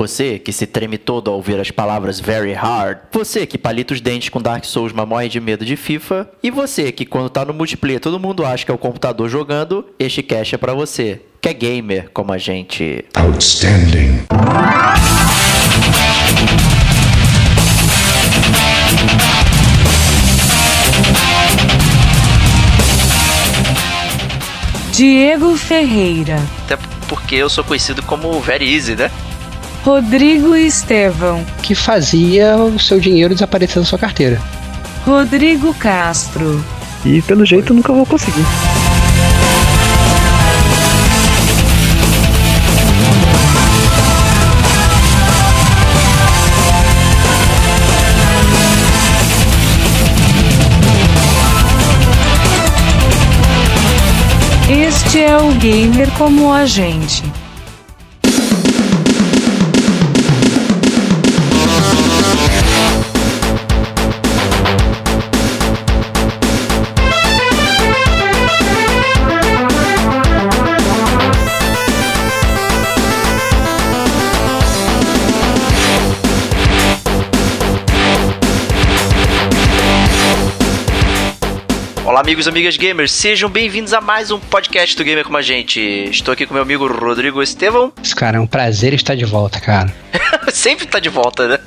Você que se treme todo ao ouvir as palavras very hard. Você que palita os dentes com Dark Souls, mas morre de medo de FIFA. E você que quando tá no multiplayer todo mundo acha que é o computador jogando, este cache é pra você. Que é gamer como a gente. Outstanding. Diego Ferreira, Até porque eu sou conhecido como Very Easy, né? Rodrigo Estevão, que fazia o seu dinheiro desaparecer da sua carteira. Rodrigo Castro, E pelo jeito nunca vou conseguir. este é o Gamer como a gente. Olá, amigos e amigas gamers, sejam bem-vindos a mais um podcast do Gamer Como a Gente. Estou aqui com meu amigo Rodrigo Estevão. Esse cara, é um prazer estar de volta, cara. Sempre tá de volta, né?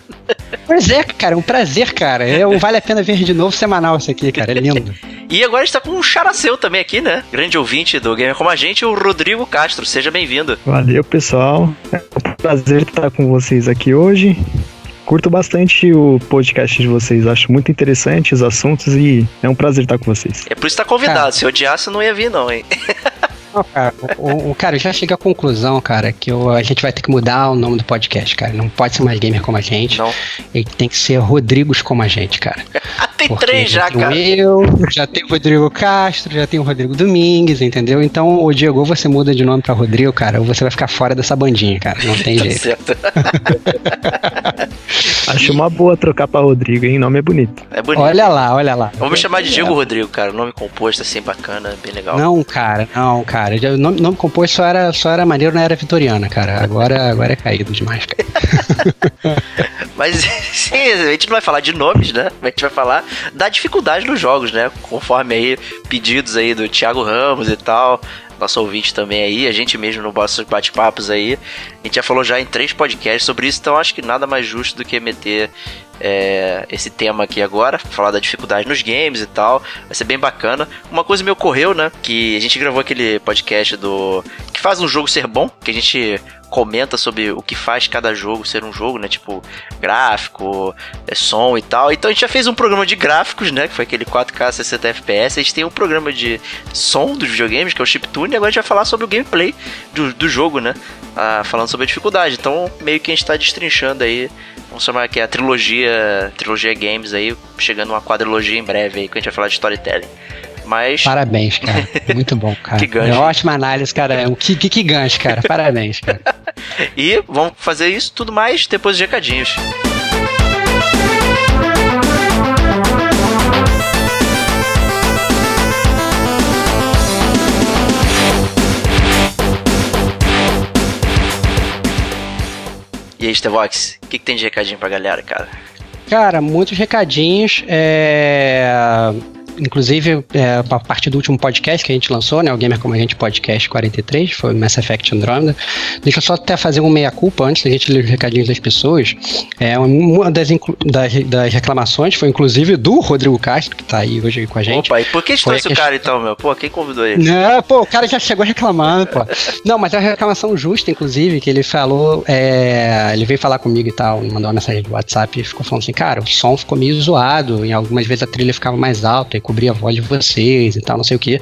Pois é, cara, é um prazer, cara. É um Vale a Pena Ver de Novo semanal isso aqui, cara. É lindo. E agora a gente tá com um characeu também aqui, né? Grande ouvinte do Gamer Como a Gente, o Rodrigo Castro. Seja bem-vindo. Valeu, pessoal. É um prazer estar com vocês aqui hoje. Curto bastante o podcast de vocês, acho muito interessante os assuntos e é um prazer estar com vocês. É por isso que tá convidado. Cara. Se odiasse, não ia vir, não, hein? Não, cara, o, o- cara, eu já cheguei à conclusão, cara, que o- a gente vai ter que mudar o nome do podcast, cara. Não pode ser mais gamer como a gente. Não. Ele tem que ser Rodrigos como a gente, cara. Ah, tem Porque três já, tem cara. eu, já tem o Rodrigo Castro, já tem o Rodrigo Domingues, entendeu? Então, o Diego, ou você muda de nome pra Rodrigo, cara, ou você vai ficar fora dessa bandinha, cara. Não tem Tá jeito. certo. Acho uma boa trocar pra Rodrigo, hein? Nome é bonito. É bonito. Olha lá, olha lá. Vamos chamar de Diego Rodrigo, cara. Nome composto assim, bacana, bem legal. Não, cara, não, cara. O nome, nome composto só era, só era maneiro na era vitoriana, cara. Agora, agora é caído demais, cara. Mas sim, a gente não vai falar de nomes, né? A gente vai falar da dificuldade nos jogos, né? Conforme aí pedidos aí do Thiago Ramos e tal, nosso ouvinte também aí, a gente mesmo no nossos bate-papos aí. A gente já falou já em três podcasts sobre isso, então acho que nada mais justo do que meter é, esse tema aqui agora, falar da dificuldade nos games e tal. Vai ser bem bacana. Uma coisa me ocorreu, né? Que a gente gravou aquele podcast do. que faz um jogo ser bom, que a gente comenta sobre o que faz cada jogo ser um jogo, né? Tipo, gráfico, é, som e tal. Então a gente já fez um programa de gráficos, né? Que foi aquele 4K 60 FPS. A gente tem um programa de som dos videogames, que é o Chiptune, e agora a gente vai falar sobre o gameplay do, do jogo, né? Ah, falando sobre a dificuldade. Então, meio que a gente tá destrinchando aí. Vamos chamar aqui a trilogia, trilogia games aí, chegando uma quadrilogia em breve aí, que a gente vai falar de storytelling. Mas Parabéns, cara. Muito bom, cara. Que gancho. É ótima análise, cara. É que, que, que gancho, cara. Parabéns, cara. E vamos fazer isso tudo mais depois dos recadinhos. E aí, Stevox, o que, que tem de recadinho pra galera, cara? Cara, muitos recadinhos. É... Inclusive, é, a partir do último podcast que a gente lançou, né? O Gamer Como a Gente Podcast 43, foi o Mass Effect Andromeda. Deixa eu só até fazer uma meia-culpa antes da gente ler os recadinhos das pessoas. É, uma das, das, das reclamações foi, inclusive, do Rodrigo Castro, que tá aí hoje com a gente. Opa, e por que trouxe o cara então, meu? Pô, quem convidou ele? Não, pô, o cara já chegou reclamando, pô. Não, mas é uma reclamação justa, inclusive, que ele falou, é, ele veio falar comigo e tal, me mandou uma mensagem do WhatsApp e ficou falando assim, cara, o som ficou meio zoado, em algumas vezes a trilha ficava mais alta cobria a voz de vocês e tal, não sei o que.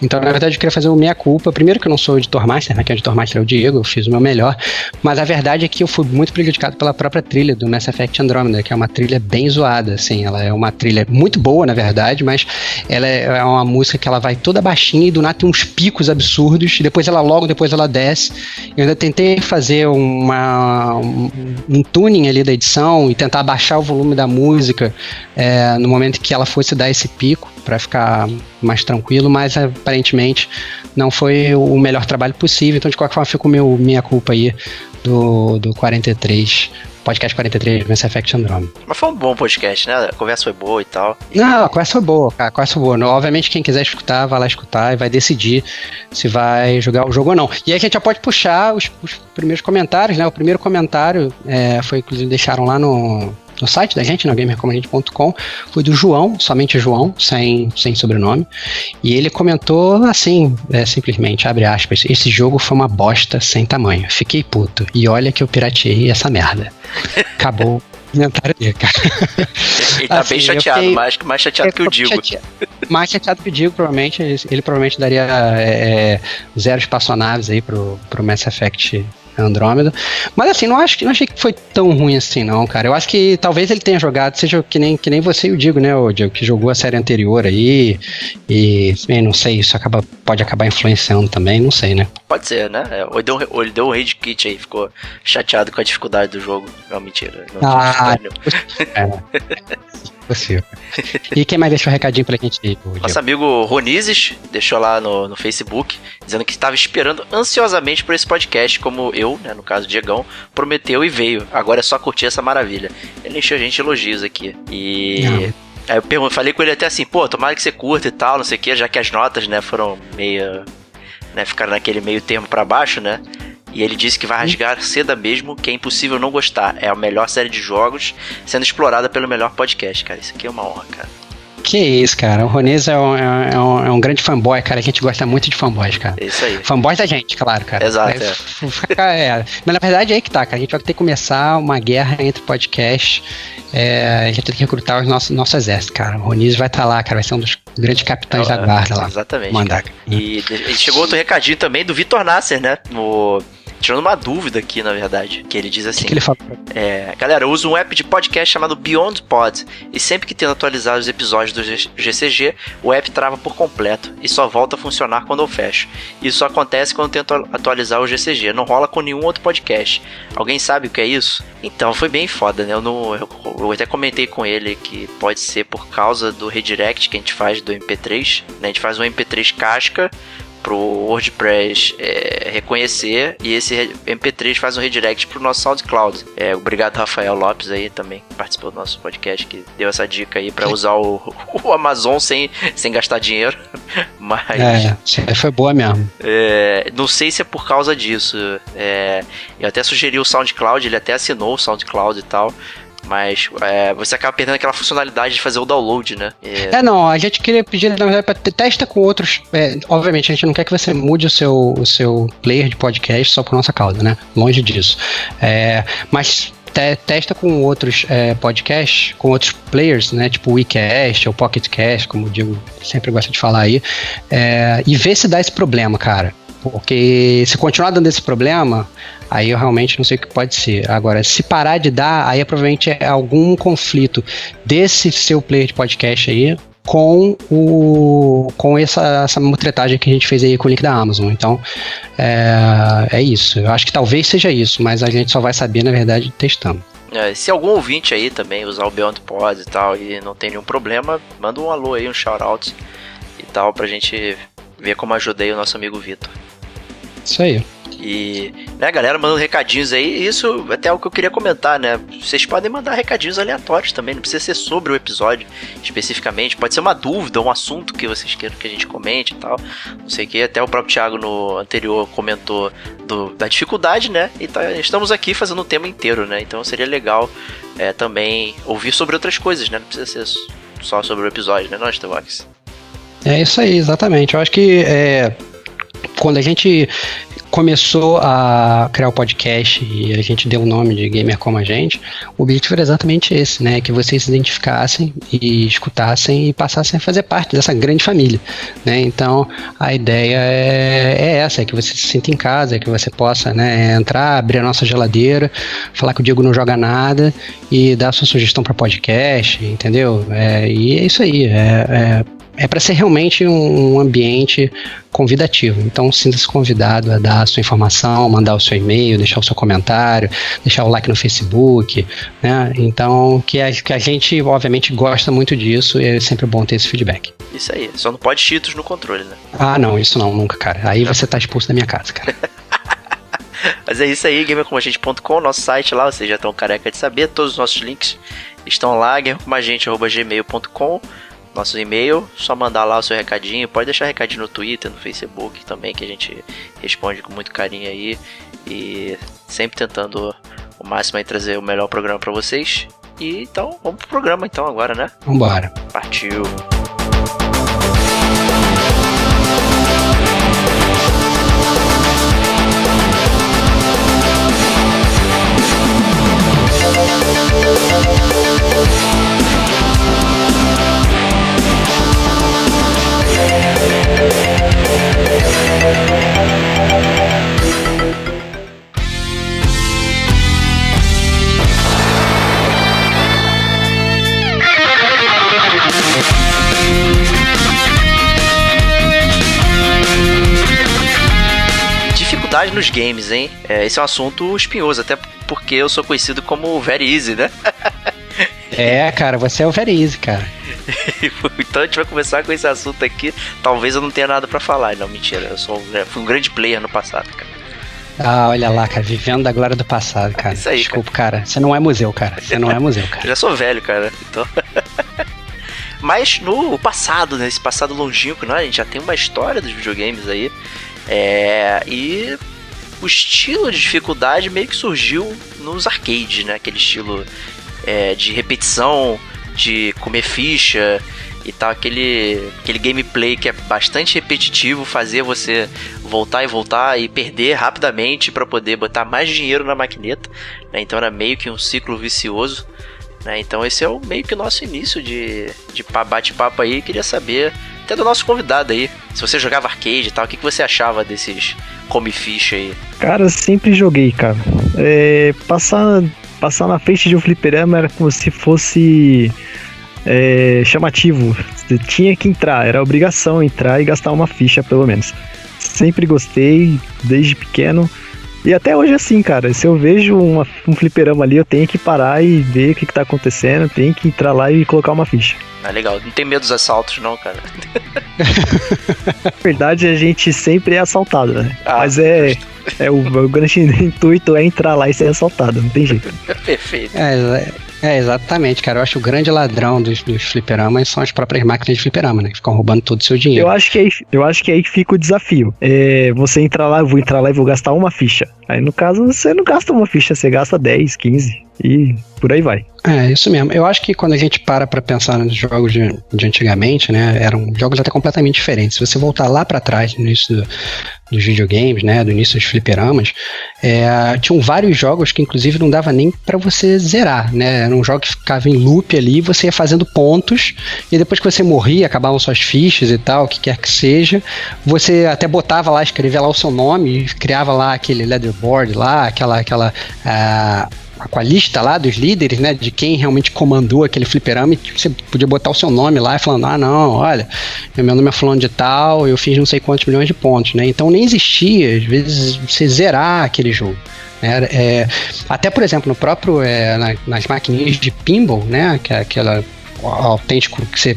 Então, na verdade, eu queria fazer o meia-culpa. Primeiro que eu não sou editor master, né, que é editor master é o Diego, eu fiz o meu melhor, mas a verdade é que eu fui muito prejudicado pela própria trilha do Mass Effect Andromeda, que é uma trilha bem zoada, assim, ela é uma trilha muito boa, na verdade, mas ela é é uma música que ela vai toda baixinha e do nada tem uns picos absurdos, e depois ela logo depois ela desce. Eu ainda tentei fazer uma, um, um tuning ali da edição e tentar baixar o volume da música é, no momento que ela fosse dar esse pico, pouco para ficar mais tranquilo, mas aparentemente não foi o melhor trabalho possível. Então, de qualquer forma, fica meu minha culpa aí do, do 43 podcast 43 Mass Effect Andromeda. Mas foi um bom podcast, né? A conversa foi boa e tal. Não, a conversa foi boa, cara. A conversa foi boa. Obviamente, quem quiser escutar, vai lá escutar e vai decidir se vai jogar o jogo ou não. E aí a gente já pode puxar os, os primeiros comentários, né? O primeiro comentário é, foi, inclusive, deixaram lá no, no site da gente, no gamercomagente.com, foi do João, somente João, sem, sem sobrenome. E ele comentou assim, é, simplesmente, abre aspas, esse jogo foi uma bosta sem tamanho. Fiquei puto. E olha que eu pirateei essa merda. Acabou comentário dele, cara. Ele tá assim, bem chateado, fiquei, mais, mais chateado que o Digo. Chateado, mais chateado que o Digo, provavelmente. Ele, ele provavelmente daria é, é zero espaçonaves aí pro, pro Mass Effect Andrômeda. Mas assim, não acho que não achei que foi tão ruim assim, não, cara. Eu acho que talvez ele tenha jogado, seja que nem, que nem você e o Digo, né, o Diego, que jogou a série anterior aí. E bem, não sei, isso acaba, pode acabar influenciando também, não sei, né? Pode ser, né? É, ou, ele deu, ou ele deu um rage kit aí, ficou chateado com a dificuldade do jogo. Não, mentira. Não ah, é. possível. E quem mais deixou um recadinho pra gente aí? Nosso amigo Ronizes deixou lá no, no Facebook, dizendo que estava esperando ansiosamente por esse podcast, como eu, né, no caso Diegão, prometeu e veio. Agora é só curtir essa maravilha. Ele encheu a gente de elogios aqui. E. Não. Aí eu pergunto, falei com ele até assim, pô, tomara que você curta e tal, não sei o que, já que as notas, né, foram meio. né, ficaram naquele meio termo para baixo, né? E ele disse que vai rasgar seda mesmo, que é impossível não gostar. É a melhor série de jogos sendo explorada pelo melhor podcast, cara. Isso aqui é uma honra, cara. Que isso, cara. O Ronês é um, é, um, é um grande fanboy, cara. A gente gosta muito de fanboys, cara. Isso aí. Fanboys da gente, claro, cara. Exato. É, é. Mas na verdade é aí que tá, cara. A gente vai ter que começar uma guerra entre podcasts. É, a gente tem que recrutar o nosso, nosso exército, cara. O Ronise vai estar tá lá, cara. Vai ser um dos grandes capitães é, da guarda lá. Exatamente. Mandar. E, e chegou outro recadinho também do Vitor Nasser, né? No tirando uma dúvida aqui, na verdade. Que ele diz assim: que, que ele fala? É, galera, eu uso um app de podcast chamado Beyond Pod. E sempre que tento atualizar os episódios do GCG, o app trava por completo e só volta a funcionar quando eu fecho. Isso acontece quando tento atualizar o GCG. Não rola com nenhum outro podcast. Alguém sabe o que é isso? Então, foi bem foda, né? Eu, não, eu, eu até comentei com ele que pode ser por causa do redirect que a gente faz do MP3. Né? A gente faz um MP3 casca pro WordPress é, reconhecer e esse MP3 faz um redirect pro nosso SoundCloud. É, obrigado Rafael Lopes aí também que participou do nosso podcast que deu essa dica aí para usar o, o, Amazon sem, sem gastar dinheiro. Mas é, foi boa mesmo. É, não sei se é por causa disso. É, eu até sugeri o SoundCloud, ele até assinou o SoundCloud e tal. Mas é, você acaba perdendo aquela funcionalidade de fazer o download, né? É, é não, a gente queria pedir, na verdade, para testa com outros. É, obviamente, a gente não quer que você mude o seu, o seu player de podcast só por nossa causa, né? Longe disso. É, mas te, testa com outros é, podcasts, com outros players, né? Tipo o WeCast ou PocketCast, como o Diego sempre gosta de falar aí, é, e vê se dá esse problema, cara. Porque se continuar dando esse problema, aí eu realmente não sei o que pode ser. Agora, se parar de dar, aí é provavelmente é algum conflito desse seu player de podcast aí com o com essa, essa mutretagem que a gente fez aí com o link da Amazon. Então, é, é isso. Eu acho que talvez seja isso, mas a gente só vai saber, na verdade, testando. É, se algum ouvinte aí também usar o Beyond Pod e tal e não tem nenhum problema, manda um alô aí, um shout out e tal pra gente ver como ajudei o nosso amigo Vitor. Isso aí. E, né, galera, mandando recadinhos aí. Isso até é o que eu queria comentar, né? Vocês podem mandar recadinhos aleatórios também, não precisa ser sobre o episódio especificamente. Pode ser uma dúvida, um assunto que vocês queiram que a gente comente e tal. Não sei o que. Até o próprio Thiago no anterior comentou do, da dificuldade, né? E tá, estamos aqui fazendo o tema inteiro, né? Então seria legal é, também ouvir sobre outras coisas, né? Não precisa ser só sobre o episódio, né, nós, Tevox? É isso aí, exatamente. Eu acho que é, quando a gente começou a criar o podcast e a gente deu o nome de Gamer Como a Gente, o objetivo era exatamente esse, né? Que vocês se identificassem e escutassem e passassem a fazer parte dessa grande família, né? Então, a ideia é, é essa, é que você se sinta em casa, é que você possa né, entrar, abrir a nossa geladeira, falar que o Diego não joga nada e dar sua sugestão para podcast, entendeu? É, e é isso aí, é, é é para ser realmente um, ambiente convidativo. Então, sinta-se convidado a dar a sua informação, mandar o seu e-mail, deixar o seu comentário, deixar o like no Facebook, né? Então, que a, que a gente, obviamente, gosta muito disso e é sempre bom ter esse feedback. Isso aí, só não pode cheetos no controle, né? Ah, não, isso não, nunca, cara. Aí você tá expulso da minha casa, cara. Mas é isso aí, gamercomagente.com, nosso site lá, vocês já estão careca de saber, todos os nossos links estão lá, gamercomagente.gmail.com nosso e-mail, só mandar lá o seu recadinho, pode deixar recadinho no Twitter, no Facebook também, que a gente responde com muito carinho aí e sempre tentando o máximo aí trazer o melhor programa para vocês. E então, vamos pro programa então agora, né? Vambora. Partiu. Nos games, hein? É, esse é um assunto espinhoso, até porque eu sou conhecido como Very Easy, né? é, cara, você é o Very Easy, cara. então a gente vai começar com esse assunto aqui. Talvez eu não tenha nada para falar. Não, mentira. Eu sou, fui um grande player no passado, cara. Ah, olha lá, cara, vivendo da glória do passado, cara. Isso aí, Desculpa, cara. cara. Você não é museu, cara. Você não é museu, cara. já sou velho, cara. Então. Mas no passado, nesse né, passado longínquo, né, a gente já tem uma história dos videogames aí. É, e o estilo de dificuldade meio que surgiu nos arcades, né? Aquele estilo é, de repetição, de comer ficha e tal, aquele, aquele gameplay que é bastante repetitivo, fazer você voltar e voltar e perder rapidamente para poder botar mais dinheiro na maquineta. Né? Então era meio que um ciclo vicioso. Né? Então esse é o meio que o nosso início de, de bate-papo aí. Queria saber até do nosso convidado aí. Se você jogava arcade e tal, o que, que você achava desses come ficha aí? Cara, sempre joguei, cara. É, passar, passar na frente de um fliperama era como se fosse é, chamativo. Você tinha que entrar, era obrigação entrar e gastar uma ficha, pelo menos. Sempre gostei, desde pequeno. E até hoje é assim, cara. Se eu vejo uma, um fliperama ali, eu tenho que parar e ver o que, que tá acontecendo. Tenho que entrar lá e colocar uma ficha. Ah, legal. Não tem medo dos assaltos, não, cara. Na verdade, a gente sempre é assaltado, né? Ah, Mas é. É o, o grande intuito é entrar lá e ser assaltado, não tem jeito. Perfeito. É, é é, exatamente, cara. Eu acho que o grande ladrão dos, dos fliperamas são as próprias máquinas de fliperama, né? Que ficam roubando todo o seu dinheiro. Eu acho que aí, eu acho que aí fica o desafio. É, você entrar lá, eu vou entrar lá e vou gastar uma ficha. Aí no caso, você não gasta uma ficha, você gasta 10, 15 e por aí vai. É, isso mesmo. Eu acho que quando a gente para pra pensar nos jogos de, de antigamente, né, eram jogos até completamente diferentes. Se você voltar lá para trás, no início do, dos videogames, né, do início dos fliperamas, é, tinham vários jogos que inclusive não dava nem para você zerar, né? Era um jogo que ficava em loop ali, você ia fazendo pontos e depois que você morria, acabavam suas fichas e tal, o que quer que seja, você até botava lá, escrevia lá o seu nome, criava lá aquele leaderboard lá, aquela aquela uh, com a lista lá dos líderes, né, de quem realmente comandou aquele fliperama, você podia botar o seu nome lá e falando, ah, não, olha, meu nome é fulano de tal, eu fiz não sei quantos milhões de pontos, né, então nem existia, às vezes, você zerar aquele jogo. Né, é, até, por exemplo, no próprio, é, na, nas maquininhas de pinball, né, que é aquela autêntico que você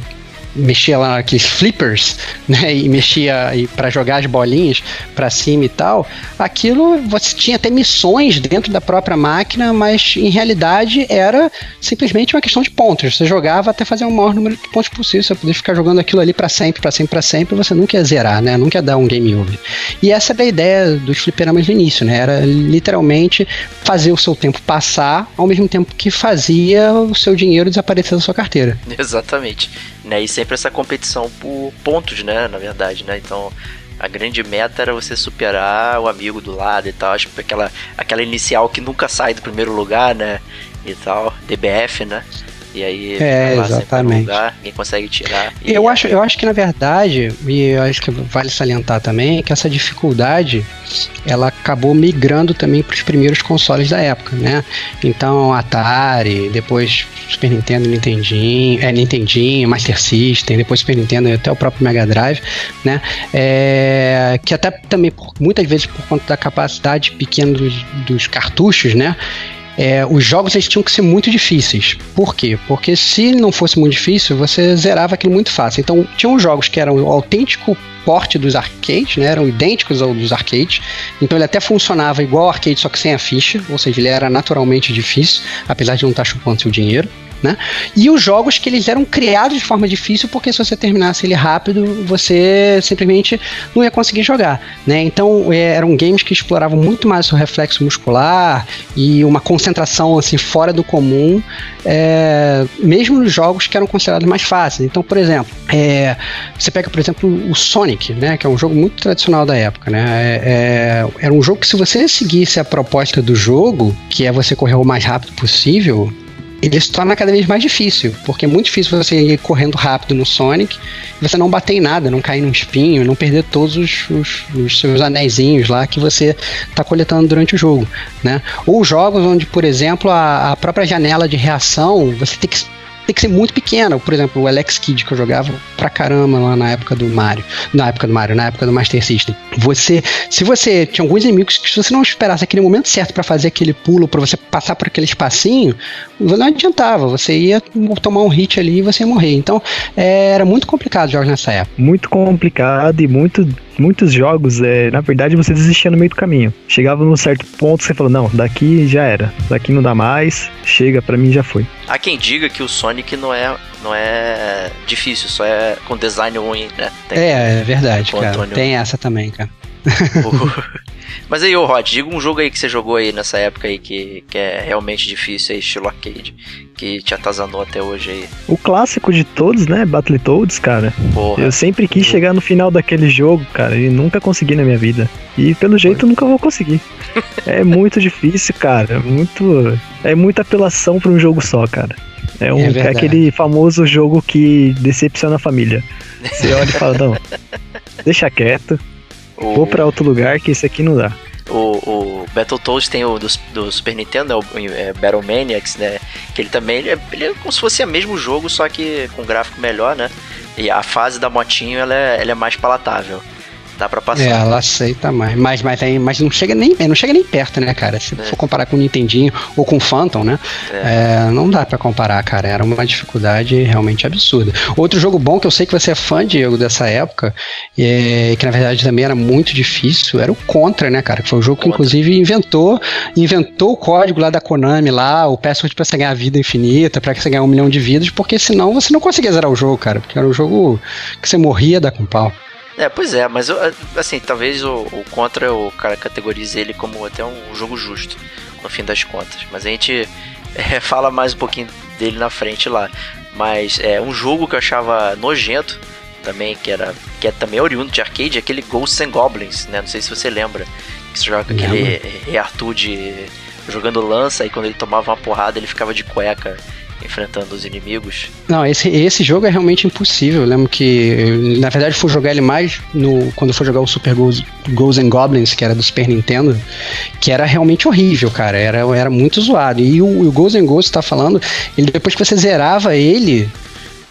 mexia lá naqueles flippers, né, e mexia para jogar as bolinhas para cima e tal, aquilo você tinha até missões dentro da própria máquina, mas em realidade era simplesmente uma questão de pontos. Você jogava até fazer o maior número de pontos possível, você podia ficar jogando aquilo ali para sempre, para sempre, para sempre, você nunca ia zerar, né? Nunca ia dar um game over. E essa era a ideia dos fliperamas no início, né? Era literalmente fazer o seu tempo passar ao mesmo tempo que fazia o seu dinheiro desaparecer da sua carteira. Exatamente. Né? E sempre essa competição por pontos, né? Na verdade, né? Então a grande meta era você superar o amigo do lado e tal. Acho que aquela, aquela inicial que nunca sai do primeiro lugar, né? E tal, DBF, né? E aí É, sempre no exatamente. lugar, ninguém consegue tirar. E Eu aí- acho, eu acho que na verdade, e eu acho que vale salientar também, que essa dificuldade ela acabou migrando também para os primeiros consoles da época, né? Então Atari, depois Super Nintendo, Nintendinho, é, Nintendinho, Master System, depois Super Nintendo e até o próprio Mega Drive, né? É, que até também por- muitas vezes por conta da capacidade pequena dos, dos cartuchos, né? É, os jogos eles tinham que ser muito difíceis. Por quê? Porque se não fosse muito difícil, você zerava aquilo muito fácil. Então, tinham jogos que eram o autêntico porte dos arcades, né? Eram idênticos ao dos arcades. Então ele até funcionava igual ao arcade, só que sem a ficha, ou seja, ele era naturalmente difícil, apesar de não estar chupando seu dinheiro. Né? E os jogos que eles eram criados de forma difícil, porque se você terminasse ele rápido, você simplesmente não ia conseguir jogar. Né? Então é, eram games que exploravam muito mais o reflexo muscular e uma concentração assim fora do comum, é, mesmo nos jogos que eram considerados mais fáceis. Então, por exemplo, é, você pega, por exemplo, o Sonic, né, que é um jogo muito tradicional da época. Né? É, é, era um jogo que, se você seguisse a proposta do jogo, que é você correr o mais rápido possível, ele se torna cada vez mais difícil, porque é muito difícil você ir correndo rápido no Sonic e você não bater em nada, não cair num espinho, não perder todos os, os, os seus anéisinhos lá que você está coletando durante o jogo, né? Ou jogos onde, por exemplo, a, a própria janela de reação você tem que tem que ser muito pequena. Por exemplo, o Alex Kidd que eu jogava pra caramba lá na época do Mario. Na época do Mario, na época do Master System. Você, se você tinha alguns inimigos que se você não esperasse aquele momento certo para fazer aquele pulo, para você passar por aquele espacinho, não adiantava. Você ia tomar um hit ali e você ia morrer. Então, é, era muito complicado jogos nessa época. Muito complicado e muito, muitos jogos, é, na verdade, você desistia no meio do caminho. Chegava num certo ponto, você falou, não, daqui já era. Daqui não dá mais, chega, pra mim já foi. Há quem diga que o Sonic não é, não é difícil, só é com design ruim, né? Tem- É, é verdade, cara. Antônio. Tem essa também, cara. Mas aí, ô Rod, diga um jogo aí que você jogou aí nessa época aí que, que é realmente difícil aí, estilo arcade, que te atazanou até hoje aí. O clássico de todos, né? Battletoads, cara. Porra. Eu sempre quis chegar no final daquele jogo, cara, e nunca consegui na minha vida. E pelo jeito nunca vou conseguir. É muito difícil, cara. Muito. É muita apelação pra um jogo só, cara. É, um, É é aquele famoso jogo que decepciona a família. Você olha e fala, não, deixa quieto, O, vou pra outro lugar que esse aqui não dá. o, o Battletoads tem o do, do Super Nintendo, né, o é, Battle Maniacs, né? Que ele também ele é, ele é como se fosse o mesmo jogo, só que com gráfico melhor, né? E a fase da motinho ela é, ela é mais palatável. Dá pra passar. É, ela aceita mais. Mas, mas, aí, mas não, chega nem, não chega nem perto, né, cara? Se É. for comparar com o Nintendinho ou com o Phantom, né? É, não dá pra comparar, cara. Era uma dificuldade realmente absurda. Outro jogo bom que eu sei que você é fã, Diego, dessa época, e que na verdade também era muito difícil, era o Contra, né, cara? Que foi o jogo que Contra. inclusive inventou, inventou o código lá da Konami, lá, o password pra você ganhar vida infinita, pra você ganhar um milhão de vidas, porque senão você não conseguia zerar o jogo, cara. Porque era um jogo que você morria da com pau. É, pois é, mas eu, assim, talvez o, o Contra eu cara, categorize ele como até um jogo justo, no fim das contas. Mas a gente é, fala mais um pouquinho dele na frente lá. Mas é um jogo que eu achava nojento também, que era que é também oriundo de arcade, é aquele Ghosts and Goblins, né? Não sei se você lembra. Que você joga com aquele Rei Arthur de jogando lança e quando ele tomava uma porrada ele ficava de cueca enfrentando os inimigos. Não, esse, esse jogo é realmente impossível. Eu lembro que, na verdade, fui jogar ele mais no, quando fui jogar o Super Ghosts, Ghosts and Goblins, que era do Super Nintendo, que era realmente horrível, cara. Era, era muito zoado. E o, o Ghosts and Ghosts tá falando, ele depois que você zerava ele.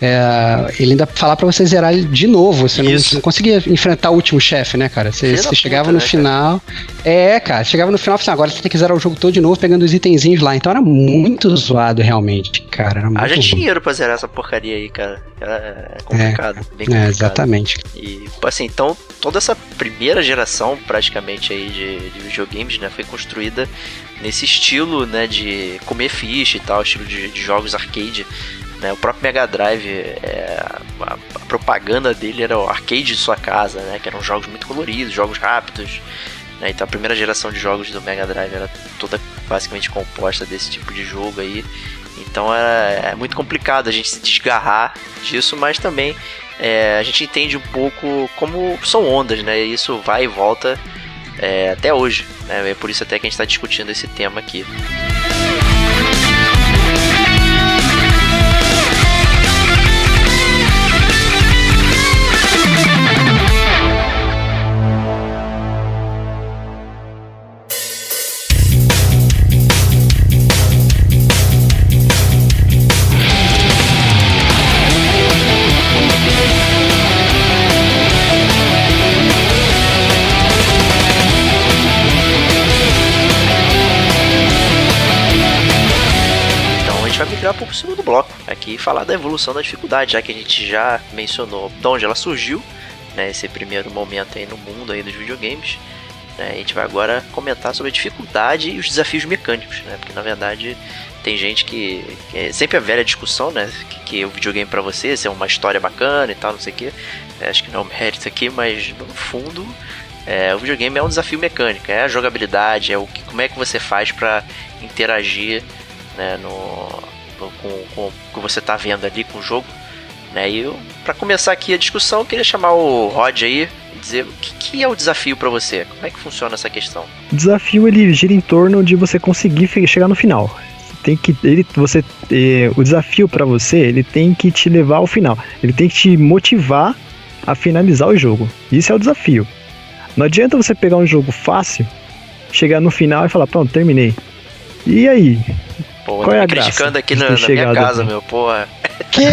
É, ele ainda falava pra você zerar ele de novo. Você não, não conseguia enfrentar o último chefe, né, cara? Você, você puta, chegava né, no cara? final. É, cara, chegava no final e assim, agora você tem que zerar o jogo todo de novo, pegando os itenzinhos lá. Então era muito zoado, realmente, cara. Era muito Haja ruim. dinheiro pra zerar essa porcaria aí, cara. É complicado, bem complicado. É, exatamente. E, assim, então, toda essa primeira geração, praticamente, aí, de, de videogames, né, foi construída nesse estilo, né, de comer ficha e tal, estilo de, de jogos arcade, né, o próprio Mega Drive, é, a, a propaganda dele era o arcade de sua casa, né, que eram jogos muito coloridos, jogos rápidos, né, então a primeira geração de jogos do Mega Drive era toda basicamente composta desse tipo de jogo aí, então é, é muito complicado a gente se desgarrar disso, mas também é, a gente entende um pouco como são ondas, né? E isso vai e volta é, até hoje. Né? É por isso até que a gente está discutindo esse tema aqui. Bloco aqui e falar da evolução da dificuldade, já que a gente já mencionou de onde ela surgiu, né, esse primeiro momento aí no mundo aí dos videogames. Né, a gente vai agora comentar sobre a dificuldade e os desafios mecânicos, né, porque na verdade tem gente que, que é sempre a velha discussão, né, que, que o videogame para você é uma história bacana e tal, não sei o que. É, acho que não é um mérito aqui, mas no fundo é, o videogame é um desafio mecânico, é a jogabilidade, é o que, como é que você faz para interagir né, no, com, com o que você está vendo ali com o jogo. Né? E para começar aqui a discussão, eu queria chamar o Rod aí e dizer o que, que é o desafio para você. Como é que funciona essa questão? O desafio ele gira em torno de você conseguir chegar no final. Tem que ele você eh, o desafio para você ele tem que te levar ao final. Ele tem que te motivar a finalizar o jogo. Isso é o desafio. Não adianta você pegar um jogo fácil, chegar no final e falar, pronto, terminei. E aí? Pô, Qual é a criticando aqui na, na minha casa, meu, porra. Que?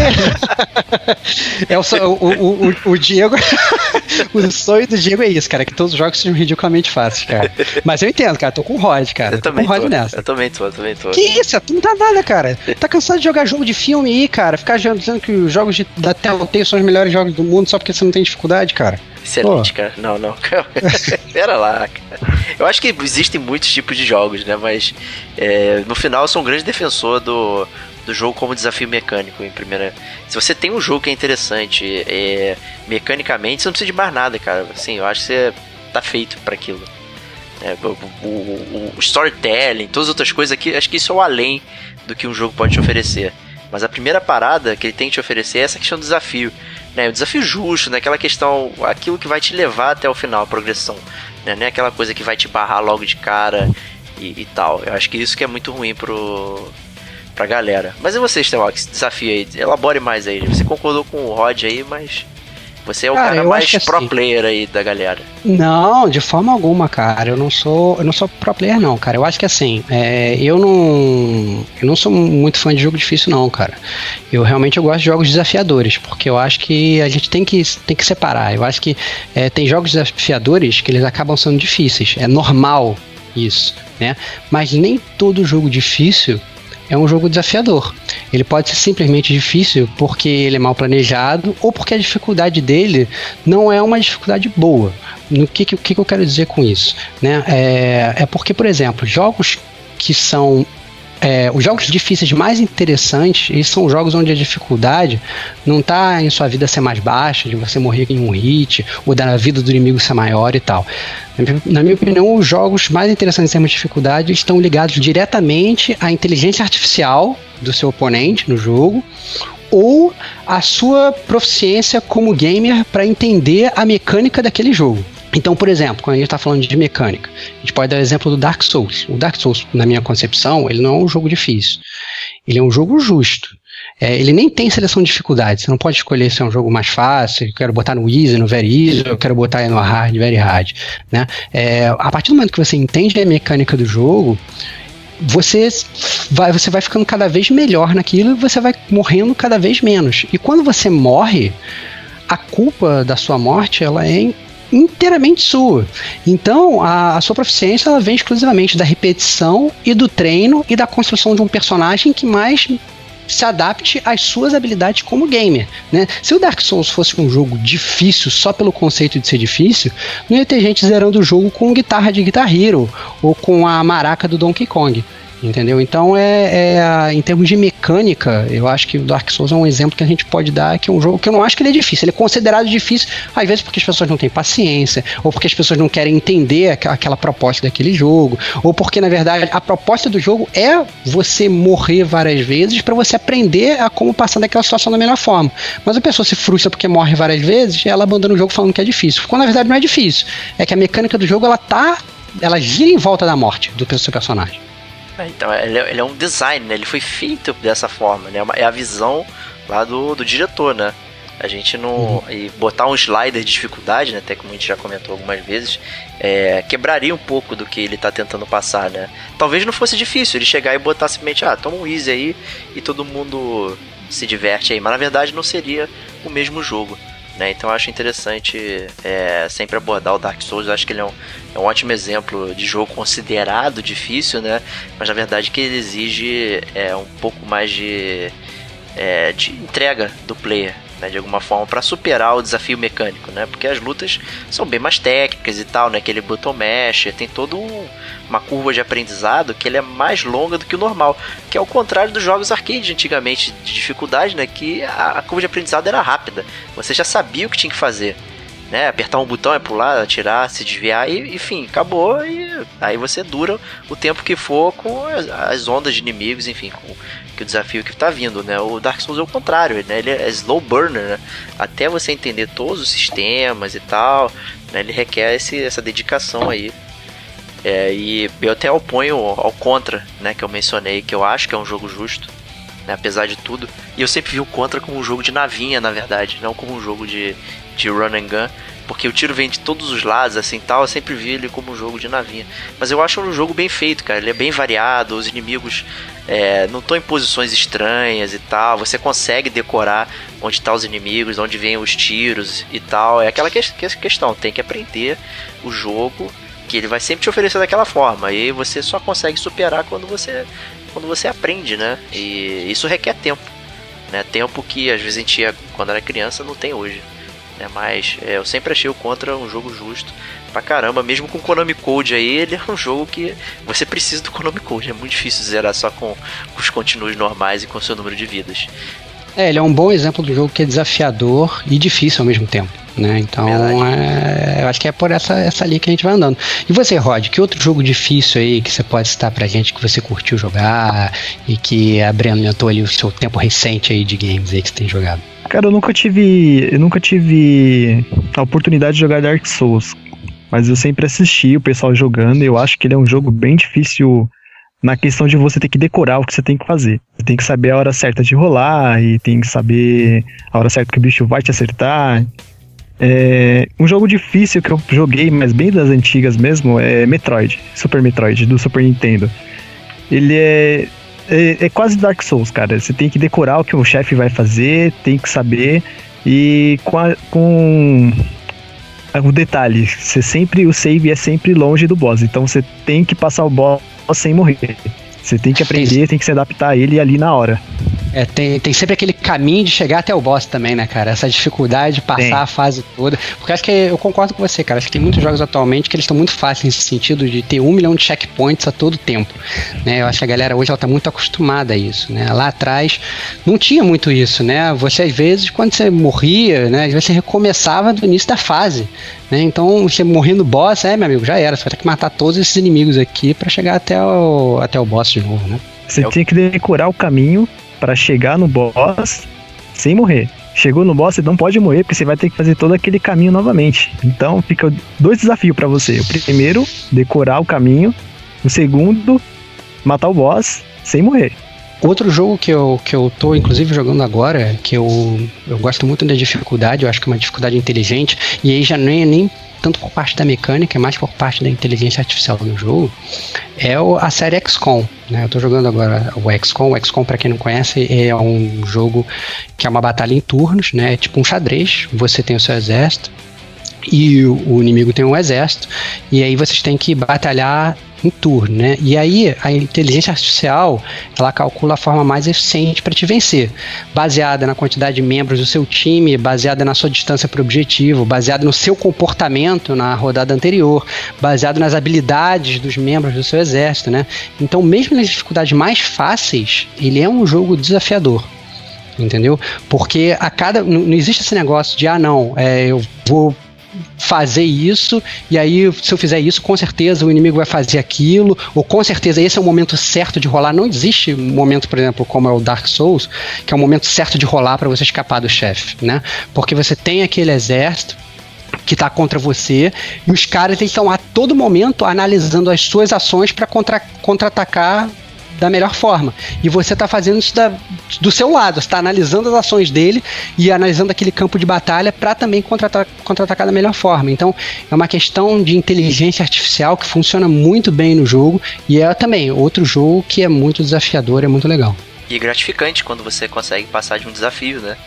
é o, o, o, o, Diego. o sonho do Diego é isso, cara, que todos os jogos sejam ridiculamente fáceis, cara. Mas eu entendo, cara, tô com o Rod, cara. Eu tô também com o Rod tô. nessa. Eu também tô, eu também tô. Que isso? Tu não dá nada, cara. Tá cansado de jogar jogo de filme aí, cara. Ficar dizendo que os jogos de, da Telltale são os melhores jogos do mundo só porque você não tem dificuldade, cara. Excelente, cara. Não, não. Pera lá, cara. Eu acho que existem muitos tipos de jogos, né? Mas é, no final eu sou um grande defensor do, do jogo como desafio mecânico em primeira. Se você tem um jogo que é interessante é, mecanicamente, você não precisa de mais nada, cara. Assim, eu acho que você tá feito para aquilo. É, o, o, o, storytelling, todas as outras coisas aqui, acho que isso é o além do que um jogo pode te oferecer. Mas a primeira parada que ele tem que te oferecer é essa questão do desafio. Né? O desafio justo, né? aquela questão, aquilo que vai te levar até o final, a progressão. Né? Não é aquela coisa que vai te barrar logo de cara e, e tal. Eu acho que isso que é muito ruim pro, pra galera. Mas e você, Stevox? Desafio aí, elabore mais aí. Você concordou com o Rod aí, mas você é o cara, cara mais pro assim, player aí da galera. Não, de forma alguma, cara. Eu não sou, eu não sou pro player não, cara. Eu acho que assim, é, eu não, eu não sou muito fã de jogo difícil não, cara. Eu realmente eu gosto de jogos desafiadores, porque eu acho que a gente tem que, tem que separar. Eu acho que é, tem jogos desafiadores que eles acabam sendo difíceis. É normal isso, né? Mas nem todo jogo difícil é um jogo desafiador. Ele pode ser simplesmente difícil porque ele é mal planejado ou porque a dificuldade dele não é uma dificuldade boa. No que, que, que eu quero dizer com isso? Né? É, é porque, por exemplo, jogos que são é, os jogos difíceis mais interessantes eles são jogos onde a dificuldade não está em sua vida ser mais baixa, de você morrer em um hit, ou da vida do inimigo ser maior e tal. Na minha opinião, os jogos mais interessantes em termos de dificuldade estão ligados diretamente à inteligência artificial do seu oponente no jogo, ou a sua proficiência como gamer para entender a mecânica daquele jogo. Então, por exemplo, quando a gente está falando de mecânica, a gente pode dar o exemplo do Dark Souls. O Dark Souls, na minha concepção, ele não é um jogo difícil. Ele é um jogo justo. É, ele nem tem seleção de dificuldade. Você não pode escolher se é um jogo mais fácil, eu quero botar no easy, no very easy, eu quero botar no hard, very hard. Né? É, a partir do momento que você entende a mecânica do jogo, você vai, você vai ficando cada vez melhor naquilo e você vai morrendo cada vez menos. E quando você morre, a culpa da sua morte ela é inteiramente sua. Então, a, a, sua proficiência ela vem exclusivamente da repetição e do treino e da construção de um personagem que mais se adapte às suas habilidades como gamer, né? Se o Dark Souls fosse um jogo difícil só pelo conceito de ser difícil, não ia ter gente zerando o jogo com guitarra de Guitar Hero ou com a maraca do Donkey Kong. Entendeu? Então, é, é, em termos de mecânica, eu acho que o Dark Souls é um exemplo que a gente pode dar, que é um jogo que eu não acho que ele é difícil. Ele é considerado difícil, às vezes porque as pessoas não têm paciência, ou porque as pessoas não querem entender aquela proposta daquele jogo, ou porque, na verdade, a proposta do jogo é você morrer várias vezes para você aprender a como passar daquela situação da melhor forma. Mas a pessoa se frustra porque morre várias vezes, ela abandona o jogo falando que é difícil. Quando na verdade não é difícil. É que a mecânica do jogo ela tá. Ela gira em volta da morte do seu personagem. É, então, ele é, ele é, um design, né? Ele foi feito dessa forma, né? É a visão lá do, do diretor, né? A gente não. Uhum. E botar um slider de dificuldade, né? Até como a gente já comentou algumas vezes, é, quebraria um pouco do que ele tá tentando passar, né? Talvez não fosse difícil ele chegar e botar simplesmente, ah, toma um easy aí e todo mundo se diverte aí. Mas na verdade não seria o mesmo jogo. Né? Então eu acho interessante é, sempre abordar o Dark Souls. Eu acho que ele é um, é um ótimo exemplo de jogo considerado difícil, né? Mas na verdade que ele exige é, um pouco mais de, é, de entrega do player né, de alguma forma para superar o desafio mecânico, né? Porque as lutas são bem mais técnicas e tal, né? Aquele button mash, tem todo um, uma curva de aprendizado que ele é mais longa do que o normal, que é o contrário dos jogos arcade antigamente de dificuldade, né? Que a, a curva de aprendizado era rápida, você já sabia o que tinha que fazer. Né, apertar um botão é pular, atirar, se desviar e enfim, acabou e aí você dura o tempo que for com as, as ondas de inimigos, enfim, com que o desafio que tá vindo, né? O Dark Souls é o contrário, né? Ele é slow burner, né? Até você entender todos os sistemas e tal, né? Ele requer esse, essa dedicação aí. É, e eu até oponho ao Contra, né? Que eu mencionei, que eu acho que é um jogo justo, né? Apesar de tudo. E eu sempre vi o Contra como um jogo de navinha, na verdade, não como um jogo de, de run and gun porque o tiro vem de todos os lados, assim tal. Eu sempre vi ele como um jogo de navinha. Mas eu acho um jogo bem feito, cara. Ele é bem variado, os inimigos é, não estão em posições estranhas e tal. Você consegue decorar onde estão tá os inimigos, onde vêm os tiros e tal. É aquela que questão, tem que aprender o jogo, que ele vai sempre te oferecer daquela forma. E você só consegue superar quando você, quando você aprende, né? E isso requer tempo. Né? Tempo que às vezes a gente tinha quando era criança, não tem hoje né? Mas é, eu sempre achei o Contra um jogo justo pra caramba, mesmo com o Konami Code aí, ele é um jogo que você precisa do Konami Code, é muito difícil zerar só com, os continuos normais e com o seu número de vidas. É, ele é um bom exemplo do jogo que é desafiador e difícil ao mesmo tempo. Né? Então, é, eu acho que é por essa, essa linha que a gente vai andando. E você, Rod, que outro jogo difícil aí que você pode citar pra gente que você curtiu jogar e que abrilhantou ali o seu tempo recente aí de games aí que você tem jogado? Cara, eu nunca tive. Eu nunca tive a oportunidade de jogar Dark Souls. Mas eu sempre assisti o pessoal jogando e eu acho que ele é um jogo bem difícil na questão de você ter que decorar o que você tem que fazer. Você tem que saber a hora certa de rolar e tem que saber a hora certa que o bicho vai te acertar. É, um jogo difícil que eu joguei, mas bem das antigas mesmo, é Metroid, Super Metroid, do Super Nintendo. Ele é é, é, quase Dark Souls, cara. Você tem que decorar o que o chefe vai fazer, tem que saber. E com, a, com o detalhe, você sempre o save é sempre longe do boss, então você tem que passar o boss sem morrer. Você tem que aprender, tem que se adaptar a ele ali na hora. É, tem, tem sempre aquele caminho de chegar até o boss também, né, cara? Essa dificuldade de passar tem. a fase toda. Porque acho que eu concordo com você, cara. Acho que tem muitos jogos atualmente que eles estão muito fáceis nesse sentido de ter um milhão de checkpoints a todo tempo. Né? Eu acho que a galera hoje ela tá muito acostumada a isso, né? Lá atrás não tinha muito isso, né? Você às vezes, quando você morria, né? Às vezes você recomeçava do início da fase. Né? Então, você morrendo no boss, é, meu amigo, já era. Você vai ter que matar todos esses inimigos aqui para chegar até o, até o boss de novo, né? Você é tinha que decorar o caminho para chegar no boss sem morrer. Chegou no boss, você não pode morrer, porque você vai ter que fazer todo aquele caminho novamente. Então fica dois desafios para você. O primeiro, decorar o caminho. O segundo, matar o boss sem morrer. Outro jogo que eu, que eu tô, inclusive, jogando agora, que eu, eu gosto muito da dificuldade, eu acho que é uma dificuldade inteligente, e aí já nem, nem tanto por parte da mecânica, mais por parte da inteligência artificial do jogo, é a série XCOM. Né? Eu estou jogando agora o XCOM. O XCOM, para quem não conhece, é um jogo que é uma batalha em turnos, né? É tipo um xadrez. Você tem o seu exército e o, inimigo tem um exército, e aí vocês têm que batalhar em turno, né? E aí a inteligência artificial ela calcula a forma mais eficiente para te vencer, baseada na quantidade de membros do seu time, baseada na sua distância para o objetivo, baseada no seu comportamento na rodada anterior, baseado nas habilidades dos membros do seu exército, né? Então, mesmo nas dificuldades mais fáceis, ele é um jogo desafiador entendeu? Porque a cada. Não, existe esse negócio de, ah, não, é, eu vou fazer isso, e aí se eu fizer isso, com certeza o inimigo vai fazer aquilo, ou com certeza esse é o momento certo de rolar. Não existe um momento, por exemplo, como é o Dark Souls, que é o momento certo de rolar para você escapar do chefe, né? Porque você tem aquele exército que está contra você, e os caras estão a todo momento analisando as suas ações para contra-atacar da melhor forma. E você está fazendo isso da, do seu lado, está analisando as ações dele e analisando aquele campo de batalha para também contra-atacar contra da melhor forma. Então é uma questão de inteligência artificial que funciona muito bem no jogo e é também outro jogo que é muito desafiador, é muito legal. E gratificante quando você consegue passar de um desafio, né?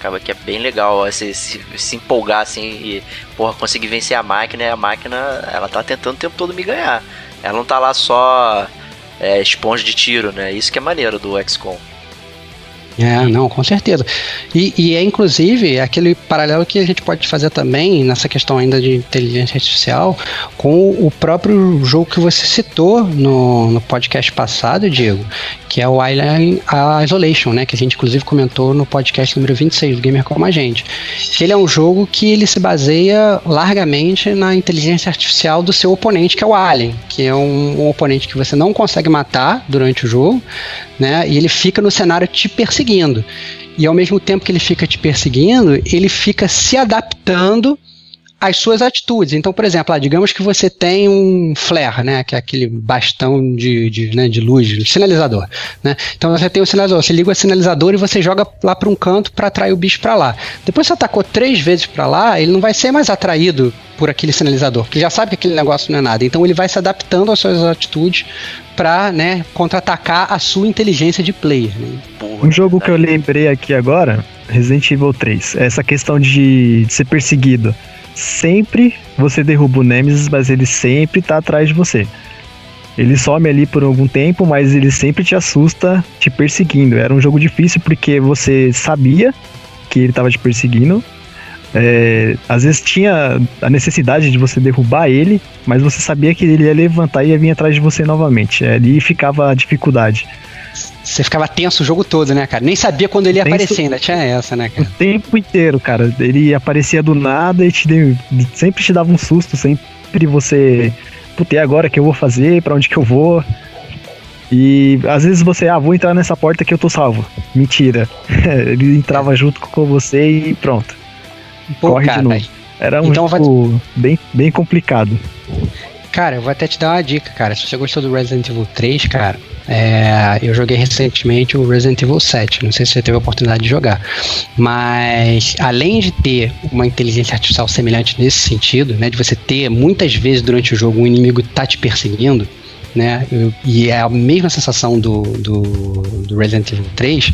Acaba que é bem legal se, se, se empolgar assim e, porra, conseguir vencer a máquina e a máquina, ela tá tentando o tempo todo me ganhar. Ela não tá lá só é, esponja de tiro, né? Isso que é maneiro do XCOM. É, não, com certeza. E, e, é inclusive aquele paralelo que a gente pode fazer também nessa questão ainda de inteligência artificial com o próprio jogo que você citou no, no podcast passado, Diego, que é o Island Isolation, né? Que a gente inclusive comentou no podcast número 26 do Gamer Como a Gente. Que ele é um jogo que ele se baseia largamente na inteligência artificial do seu oponente, que é o Alien, que é um, um oponente que você não consegue matar durante o jogo, né? E ele fica no cenário te perseguindo. E ao mesmo tempo que ele fica te perseguindo, ele fica se adaptando as suas atitudes. Então, por exemplo, ah, digamos que você tem um flare, né, que é aquele bastão de, de, né, de luz, sinalizador. Né? Então você tem o sinalizador, você liga o sinalizador e você joga lá para um canto para atrair o bicho para lá. Depois você atacou três vezes para lá, ele não vai ser mais atraído por aquele sinalizador, porque já sabe que aquele negócio não é nada. Então ele vai se adaptando às suas atitudes para né, contra-atacar a sua inteligência de player. Né? Um jogo que eu lembrei aqui agora, Resident Evil 3, essa questão de, de ser perseguido sempre você derruba o Nemesis, mas ele sempre tá atrás de você. Ele some ali por algum tempo, mas ele sempre te assusta te perseguindo. Era um jogo difícil porque você sabia que ele estava te perseguindo. É, às vezes tinha a necessidade de você derrubar ele, mas você sabia que ele ia levantar e ia vir atrás de você novamente. É, ali ficava a dificuldade. Você ficava tenso o jogo todo, né, cara? Nem sabia quando ele ia Tenso aparecer, ainda tinha essa, né, cara? O tempo inteiro, cara. Ele aparecia do nada e te deu, sempre te dava um susto, sempre você. Putz, agora que eu vou fazer? para onde que eu vou? E às vezes você, ah, vou entrar nessa porta que eu tô salvo. Mentira. ele entrava junto com você e pronto. Pô, Corre cara, de novo. Era um então jogo vai... bem, bem complicado. Cara, eu vou até te dar uma dica, cara. Se você gostou do Resident Evil 3, cara, é, eu joguei recentemente o Resident Evil 7. Não sei se você teve a oportunidade de jogar. Mas, além de ter uma inteligência artificial semelhante nesse sentido, né, de você ter muitas vezes durante o jogo um inimigo tá te perseguindo, né? E é a mesma sensação do, do, do, Resident Evil 3.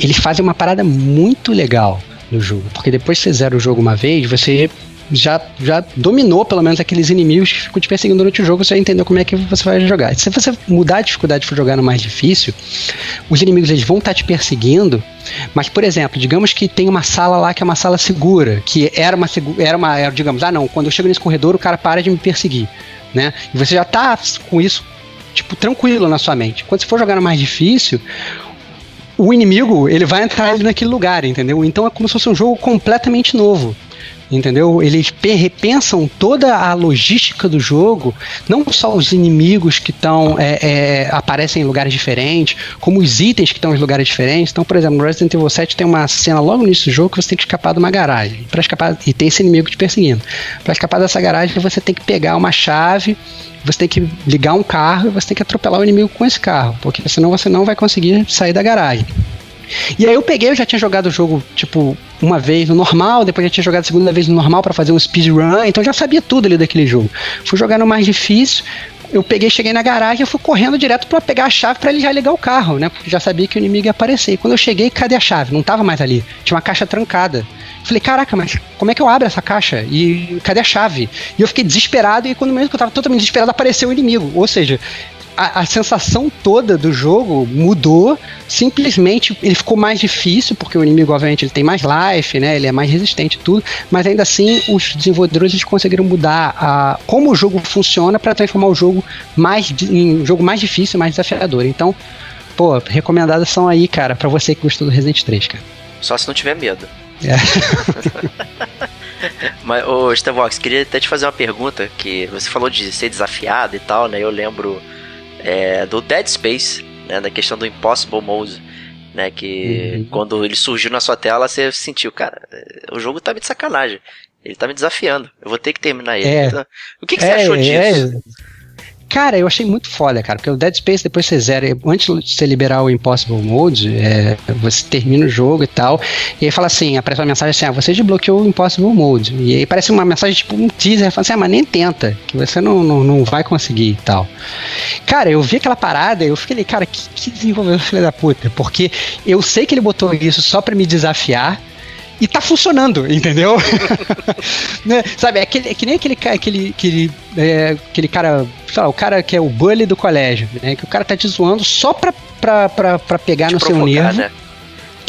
Eles fazem uma parada muito legal no jogo, porque depois que você zera o jogo uma vez, você já, já dominou pelo menos aqueles inimigos que ficam te perseguindo durante o jogo, você já entendeu como é que você vai jogar. Se você mudar a dificuldade for jogar no mais difícil, os inimigos eles vão estar tá te perseguindo, mas por exemplo, digamos que tem uma sala lá que é uma sala segura, que era uma era uma, era, digamos, ah não, quando eu chego nesse corredor o cara para de me perseguir, né? E você já tá com isso tipo tranquilo na sua mente. Quando você for jogar no mais difícil, o inimigo ele vai entrar ali naquele lugar, entendeu? Então é como se fosse um jogo completamente novo entendeu? Eles repensam toda a logística do jogo, não só os inimigos que estão é, é, aparecem em lugares diferentes, como os itens que estão em lugares diferentes. Então, por exemplo, Resident Evil 7 tem uma cena logo no início do jogo que você tem que escapar de uma garagem. Para escapar e tem esse inimigo te perseguindo. Para escapar dessa garagem, você tem que pegar uma chave você tem que ligar um carro e você tem que atropelar o inimigo com esse carro, porque senão você não vai conseguir sair da garagem. E aí eu peguei, eu já tinha jogado o jogo, tipo, uma vez no normal, depois já tinha jogado a segunda vez no normal para fazer um speedrun, então já sabia tudo ali daquele jogo. Fui jogar no mais difícil, eu peguei, cheguei na garagem, eu fui correndo direto para pegar a chave para ele já ligar o carro, né? Porque já sabia que o inimigo ia aparecer. E quando eu cheguei, cadê a chave? Não tava mais ali. Tinha uma caixa trancada. Falei, caraca, mas como é que eu abro essa caixa? E cadê a chave? E eu fiquei desesperado, e quando mesmo que eu tava totalmente desesperado, apareceu o inimigo. Ou seja, a, a, sensação toda do jogo mudou. Simplesmente ele ficou mais difícil, porque o inimigo, obviamente, ele tem mais life, né? Ele é mais resistente e tudo. Mas ainda assim, os desenvolvedores eles conseguiram mudar a, como o jogo funciona para transformar o jogo mais, em um jogo mais difícil, mais desafiador. Então, pô, recomendadas são aí, cara, para você que gostou do Resident 3, cara. Só se não tiver medo. É. Mas, ô, Stevox, queria até te fazer uma pergunta, que você falou de ser desafiado e tal, né? Eu lembro é, do Dead Space, né, da questão do Impossible Mode, né, que uhum. quando ele surgiu na sua tela você sentiu, cara, o jogo tá me de sacanagem. Ele tá me desafiando. Eu vou ter que terminar ele. É. Então, o que, que você é, achou disso? Cara, eu achei muito foda, cara, porque o Dead Space depois você zera, antes de você liberar o Impossible Mode, é, você termina o jogo e tal, e aí fala assim, aparece uma mensagem assim, ah, você desbloqueou o Impossible Mode, e aí parece uma mensagem tipo um teaser, fala assim, ah, mas nem tenta, que você não, não, não vai conseguir e tal. Cara, eu vi aquela parada, eu fiquei, cara, que, que desenvolvedor filho da puta, porque eu sei que ele botou isso só para me desafiar, e tá funcionando, entendeu? né? Sabe, é, aquele, é que nem aquele, aquele, aquele, é, aquele cara, sei lá, o cara que é o bully do colégio, né? Que o cara tá te zoando só pra, pra, pra, pra pegar te no seu nervo. Né?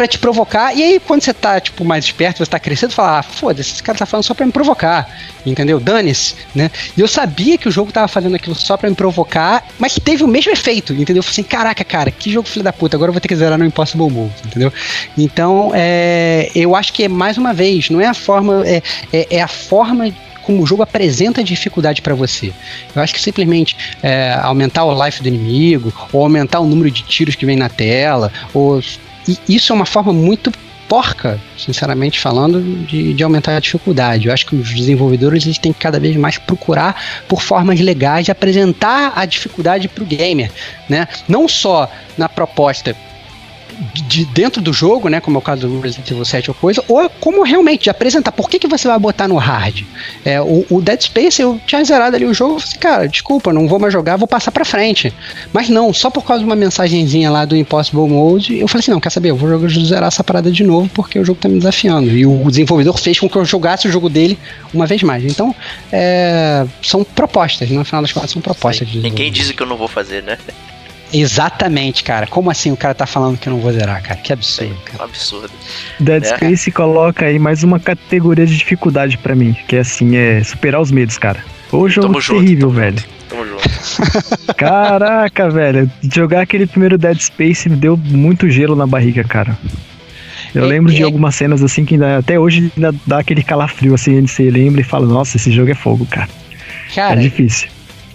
Para te provocar. E aí, quando você tá, tipo, mais esperto, você tá crescendo, fala, ah, foda-se, esse cara tá falando só pra me provocar. Entendeu? Dane-se, né? E eu sabia que o jogo tava fazendo aquilo só pra me provocar, mas teve o mesmo efeito, entendeu? Eu falei assim, caraca, cara, que jogo filho da puta, agora eu vou ter que zerar no Impossible Mode, entendeu? Então, é, eu acho que é mais uma vez, não é a forma, é, é, é a forma como o jogo apresenta dificuldade para você. Eu acho que simplesmente é, aumentar o life do inimigo, ou aumentar o número de tiros que vem na tela, ou e isso é uma forma muito porca, sinceramente falando, de, de aumentar a dificuldade. Eu acho que os desenvolvedores eles têm que cada vez mais procurar por formas legais de apresentar a dificuldade para o gamer, né? Não só na proposta de dentro do jogo, né, como é o caso do Resident Evil 7 ou coisa, ou como realmente de apresentar por que, que você vai botar no hard. É, o, o Dead Space eu tinha zerado ali o jogo, eu falei, assim, cara, desculpa, não vou mais jogar, vou passar para frente. Mas não, só por causa de uma mensagenzinha lá do Impossible Mode, eu falei assim, não, quer saber, eu vou jogar, zerar essa parada de novo porque o jogo tá me desafiando. E o desenvolvedor fez com que eu jogasse o jogo dele uma vez mais. Então, é, são propostas, no final das contas são propostas. Ninguém diz que eu não vou fazer, né? Exatamente, cara. Como assim o cara tá falando que eu não vou zerar, cara? Que absurdo, cara. Absurdo. Dead é. Space coloca aí mais uma categoria de dificuldade para mim, que é assim, é superar os medos, cara. O jogo tamo terrível, junto, velho. Tamo junto. Caraca, velho. Jogar aquele primeiro Dead Space me deu muito gelo na barriga, cara. Eu é, lembro é... de algumas cenas assim que ainda, até hoje ainda dá aquele calafrio assim, você lembra e fala, nossa, esse jogo é fogo, cara. Cara, é difícil.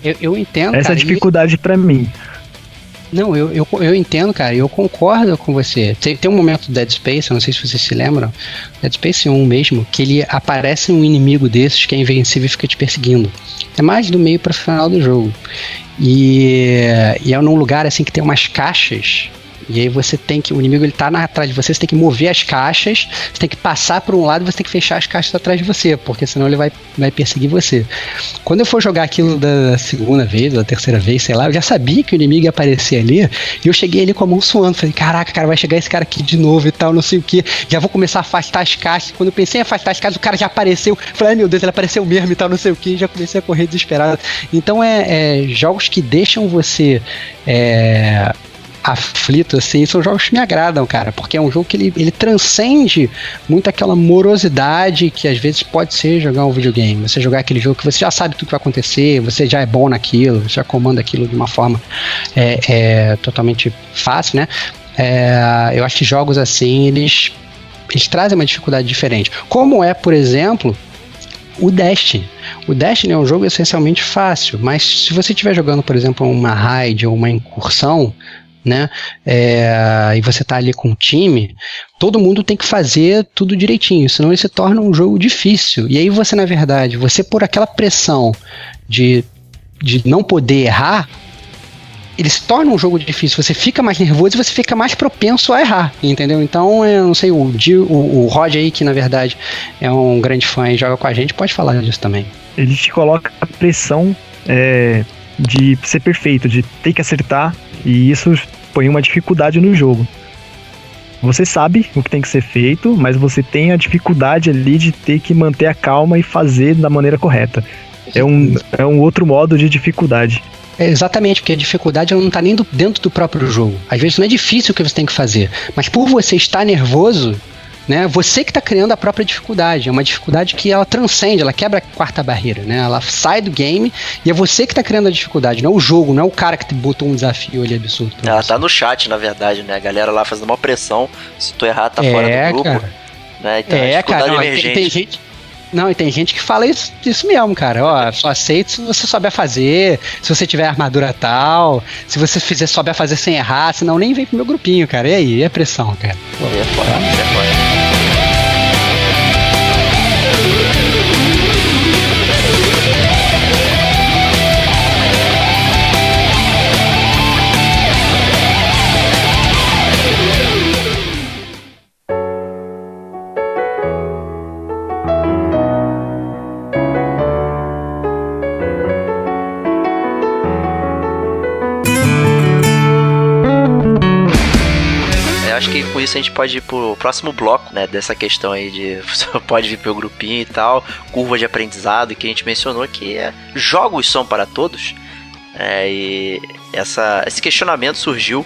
Eu, eu entendo. Essa cara, é a dificuldade e... para mim. Não, eu, eu, eu entendo, cara, eu concordo com você. Tem, tem um momento do Dead Space, eu não sei se vocês se lembram, Dead Space 1 mesmo, que ele aparece um inimigo desses que é invencível e fica te perseguindo. É mais do meio para o final do jogo. E, e é num lugar assim que tem umas caixas e aí você tem que. O inimigo ele tá atrás de você, você tem que mover as caixas, você tem que passar por um lado você tem que fechar as caixas atrás de você, porque senão ele vai, vai perseguir você. Quando eu for jogar aquilo da segunda vez, da terceira vez, sei lá, eu já sabia que o inimigo ia aparecer ali, e eu cheguei ali com a mão suando. Falei, caraca, cara, vai chegar esse cara aqui de novo e tal, não sei o que. Já vou começar a afastar as caixas. Quando eu pensei em afastar as caixas, o cara já apareceu. Falei, ai meu Deus, ele apareceu mesmo e tal, não sei o que. Já comecei a correr desesperado. Então é, é jogos que deixam você é, aflito, assim, são jogos que me agradam, cara, porque é um jogo que ele, ele transcende muito aquela morosidade que às vezes pode ser jogar um videogame. Você jogar aquele jogo que você já sabe tudo que vai acontecer, você já é bom naquilo, você já comanda aquilo de uma forma é, é totalmente fácil, né? É, eu acho que jogos assim, eles, eles trazem uma dificuldade diferente. Como é, por exemplo, o Destiny. O Destiny é um jogo essencialmente fácil, mas se você estiver jogando, por exemplo, uma raid ou uma incursão, né? É, e você tá ali com o time, todo mundo tem que fazer tudo direitinho, senão ele se torna um jogo difícil. E aí você, na verdade, você por aquela pressão de, de não poder errar, ele se torna um jogo difícil, você fica mais nervoso e você fica mais propenso a errar, entendeu? Então, eu não sei, o, o, o Rod aí, que na verdade é um grande fã e joga com a gente, pode falar disso também. Ele te coloca a pressão é, de ser perfeito, de ter que acertar, e isso põe uma dificuldade no jogo. Você sabe o que tem que ser feito, mas você tem a dificuldade ali de ter que manter a calma e fazer da maneira correta. É um, é um outro modo de dificuldade. É exatamente, porque a dificuldade não está nem do, dentro do próprio jogo. Às vezes não é difícil o que você tem que fazer, mas por você estar nervoso, né? Você que está criando a própria dificuldade. É uma dificuldade que ela transcende, ela quebra a quarta barreira, né? Ela sai do game e é você que está criando a dificuldade, não é o jogo, não é o cara que te botou um desafio ali absurdo. Ela você. tá no chat, na verdade, né? A galera lá fazendo uma pressão. Se tu errar, tá é, fora do grupo. Cara. Né? Então, é, cara, não, tem, tem, gente. Não, e tem gente que fala isso, isso mesmo, cara. Ó, só aceito se você souber fazer, se você tiver armadura tal, se você fizer souber fazer sem errar, senão nem vem pro meu grupinho, cara. E aí, é pressão, cara. Pô, é foda, é foda. A gente pode ir pro próximo bloco, né? Dessa questão aí de você pode vir pelo grupinho e tal, curva de aprendizado que a gente mencionou que é jogos são para todos. É, e essa, esse questionamento surgiu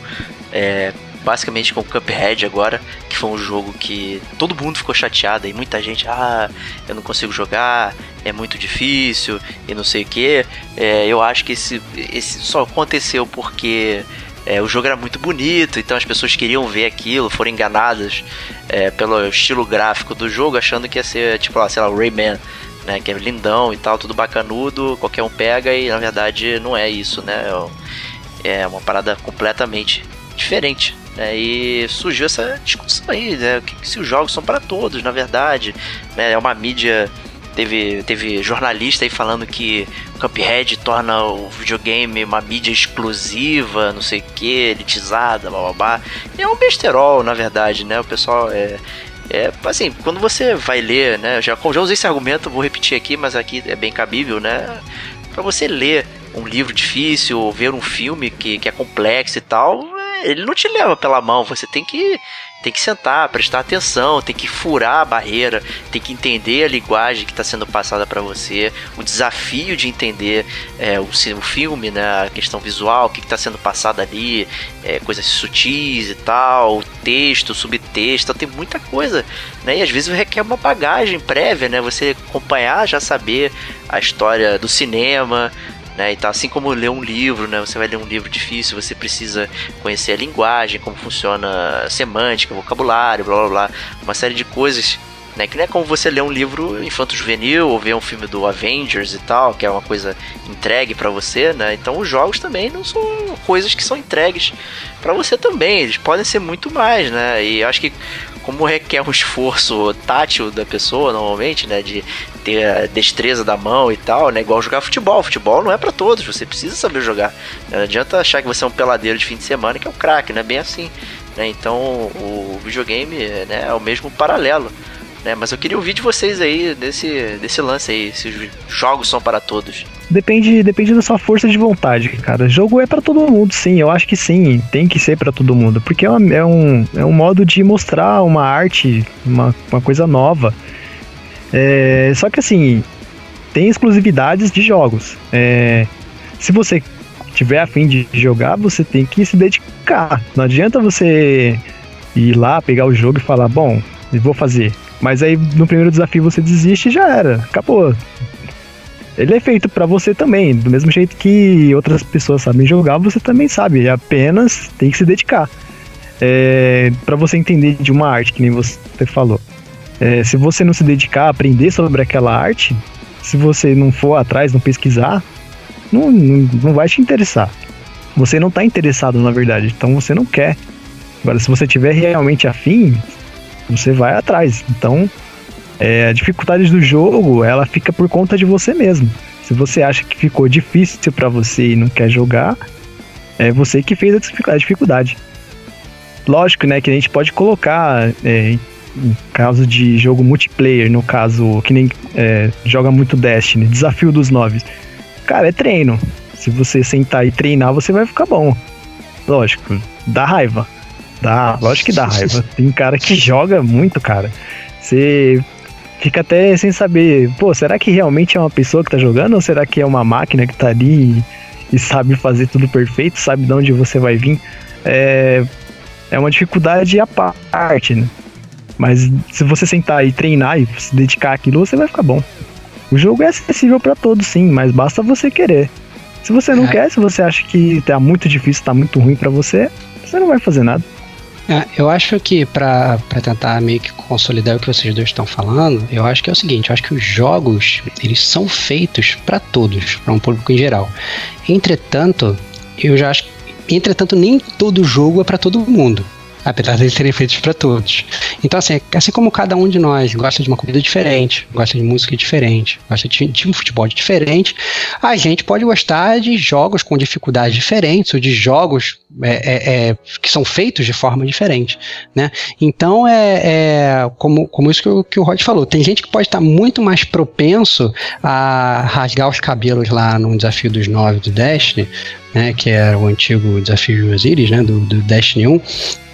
é, basicamente com o Cuphead agora, que foi um jogo que todo mundo ficou chateado e muita gente, ah, eu não consigo jogar, é muito difícil e não sei o que. É, eu acho que esse, esse só aconteceu porque é, o jogo era muito bonito, então as pessoas queriam ver aquilo, foram enganadas é, pelo estilo gráfico do jogo, achando que ia ser tipo, lá, sei lá, o Rayman. Né, que é lindão e tal, tudo bacanudo, qualquer um pega e na verdade não é isso, né? É uma parada completamente diferente. Né? E surgiu essa discussão aí, né? Que, se os jogos são para todos, na verdade. Né? É uma mídia. Teve, teve jornalista aí falando que o Cuphead torna o videogame uma mídia exclusiva, não sei o que, elitizada, blá blá blá. E é um besterol, na verdade, né? O pessoal é. É, assim, quando você vai ler, né? Já, já usei esse argumento, vou repetir aqui, mas aqui é bem cabível, né? Para você ler um livro difícil, ou ver um filme que, que é complexo e tal, ele não te leva pela mão, você tem que tem que sentar, prestar atenção, tem que furar a barreira, tem que entender a linguagem que está sendo passada para você, o desafio de entender é, o, o, filme, né, a questão visual, o que está sendo passado ali, é, coisas sutis e tal, texto, subtexto, tem muita coisa, né, e às vezes requer uma bagagem prévia, né, você acompanhar, já saber a história do cinema, né? Então, assim como ler um livro, né? Você vai ler um livro difícil, você precisa conhecer a linguagem, como funciona a semântica, vocabulário, blá blá blá, uma série de coisas né? Que não é como você ler um livro infanto-juvenil ou ver um filme do Avengers e tal, que é uma coisa entregue para você, né? Então os jogos também não são coisas que são entregues para você também, eles podem ser muito mais, né? E acho que como requer um esforço tátil da pessoa, normalmente, né? De ter a destreza da mão e tal, né? Igual jogar futebol. Futebol não é para todos, você precisa saber jogar. Não adianta achar que você é um peladeiro de fim de semana que é um craque, não é bem assim. Né? Então o videogame né, é o mesmo paralelo. Né? Mas eu queria ouvir de vocês aí desse, desse lance aí, se os jogos são para todos. Depende, depende da sua força de vontade, cara. Jogo é para todo mundo, sim. Eu acho que sim, tem que ser para todo mundo, porque é, uma, é, um, é um modo de mostrar uma arte, uma, uma coisa nova. É, só que assim, tem exclusividades de jogos. É, se você tiver afim de jogar, você tem que se dedicar. Não adianta você ir lá, pegar o jogo e falar, bom, vou fazer. Mas aí no primeiro desafio você desiste e já era, acabou. Ele é feito para você também, do mesmo jeito que outras pessoas sabem jogar, você também sabe, apenas tem que se dedicar. É, para você entender de uma arte, que nem você falou. É, se você não se dedicar a aprender sobre aquela arte, se você não for atrás, não pesquisar, não, não, não vai te interessar. Você não está interessado, na verdade, então você não quer. Agora, se você tiver realmente afim, você vai atrás. Então, é, a dificuldade do jogo, ela fica por conta de você mesmo. Se você acha que ficou difícil para você e não quer jogar, é você que fez a dificuldade. Lógico, né, que a gente pode colocar é, em caso de jogo multiplayer, no caso, que nem é, joga muito Destiny, desafio dos nove. Cara, é treino. Se você sentar e treinar, você vai ficar bom. Lógico, dá raiva. Dá, lógico que dá raiva. Tem cara que joga muito, cara. Você fica até sem saber, pô, será que realmente é uma pessoa que tá jogando ou será que é uma máquina que tá ali e, e sabe fazer tudo perfeito, sabe de onde você vai vir? É, é uma dificuldade à parte, né? Mas se você sentar e treinar e se dedicar àquilo, você vai ficar bom. O jogo é acessível para todos, sim, mas basta você querer. Se você não é. quer, se você acha que tá muito difícil, tá muito ruim para você, você não vai fazer nada. É, eu acho que para tentar meio que consolidar o que vocês dois estão falando, eu acho que é o seguinte, eu acho que os jogos, eles são feitos para todos, para um público em geral. Entretanto, eu já acho entretanto nem todo jogo é para todo mundo apesar de eles serem feitos para todos. Então, assim, assim como cada um de nós gosta de uma comida diferente, gosta de música diferente, gosta de, de um futebol diferente, a gente pode gostar de jogos com dificuldades diferentes ou de jogos é, é, é, que são feitos de forma diferente, né? Então, é, é como, como isso que o, que o Rod falou, tem gente que pode estar muito mais propenso a rasgar os cabelos lá no desafio dos nove do Destiny, né, que era o antigo desafio de Osiris, né, do, do Destiny 1,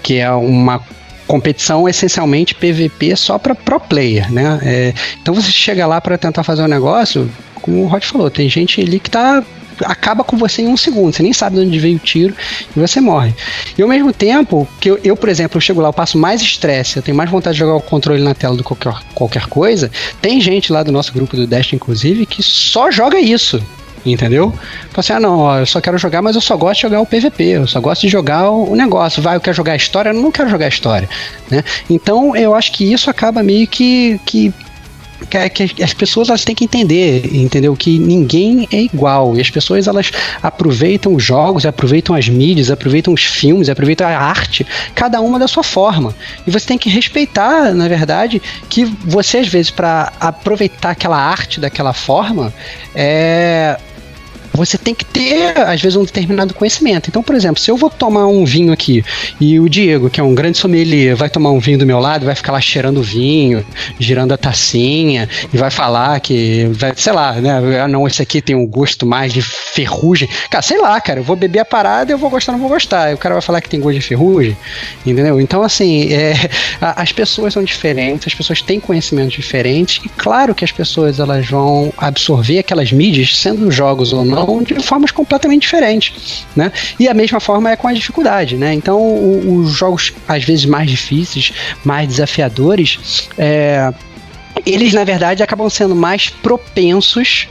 que é uma competição essencialmente PVP só para pro player, né? É, então você chega lá para tentar fazer um negócio, como o Rod falou, tem gente ali que tá acaba com você em um segundo. Você nem sabe de onde veio o tiro e você morre. E ao mesmo tempo, que eu, eu por exemplo, eu chego lá, eu passo mais estresse, eu tenho mais vontade de jogar o controle na tela do que qualquer, qualquer coisa. Tem gente lá do nosso grupo do Destiny, inclusive, que só joga isso entendeu? Fala assim, ah não, eu só quero jogar, mas eu só gosto de jogar o PVP, eu só gosto de jogar o, negócio. Vai, eu quero jogar a história, eu não quero jogar a história, né? Então eu acho que isso acaba meio que, que que as pessoas elas têm que entender, entendeu? Que ninguém é igual. E as pessoas elas aproveitam os jogos, aproveitam as mídias, aproveitam os filmes, aproveitam a arte, cada uma da sua forma. E você tem que respeitar, na verdade, que você às vezes para aproveitar aquela arte daquela forma, é você tem que ter, às vezes, um determinado conhecimento. Então, por exemplo, se eu vou tomar um vinho aqui e o Diego, que é um grande sommelier, vai tomar um vinho do meu lado, vai ficar lá cheirando o vinho, girando a tacinha e vai falar que, vai, sei lá, né? Ah, não, esse aqui tem um gosto mais de ferrugem. Cara, sei lá, cara, eu vou beber a parada, eu vou gostar, não vou gostar. E o cara vai falar que tem gosto de ferrugem, entendeu? Então, assim, é, as pessoas são diferentes, as pessoas têm conhecimentos diferentes e claro que as pessoas elas vão absorver aquelas mídias, sendo jogos ou não, de formas completamente diferentes, né? E a mesma forma é com a dificuldade, né? Então, o, os jogos às vezes mais difíceis, mais desafiadores, é, eles na verdade acabam sendo mais propensos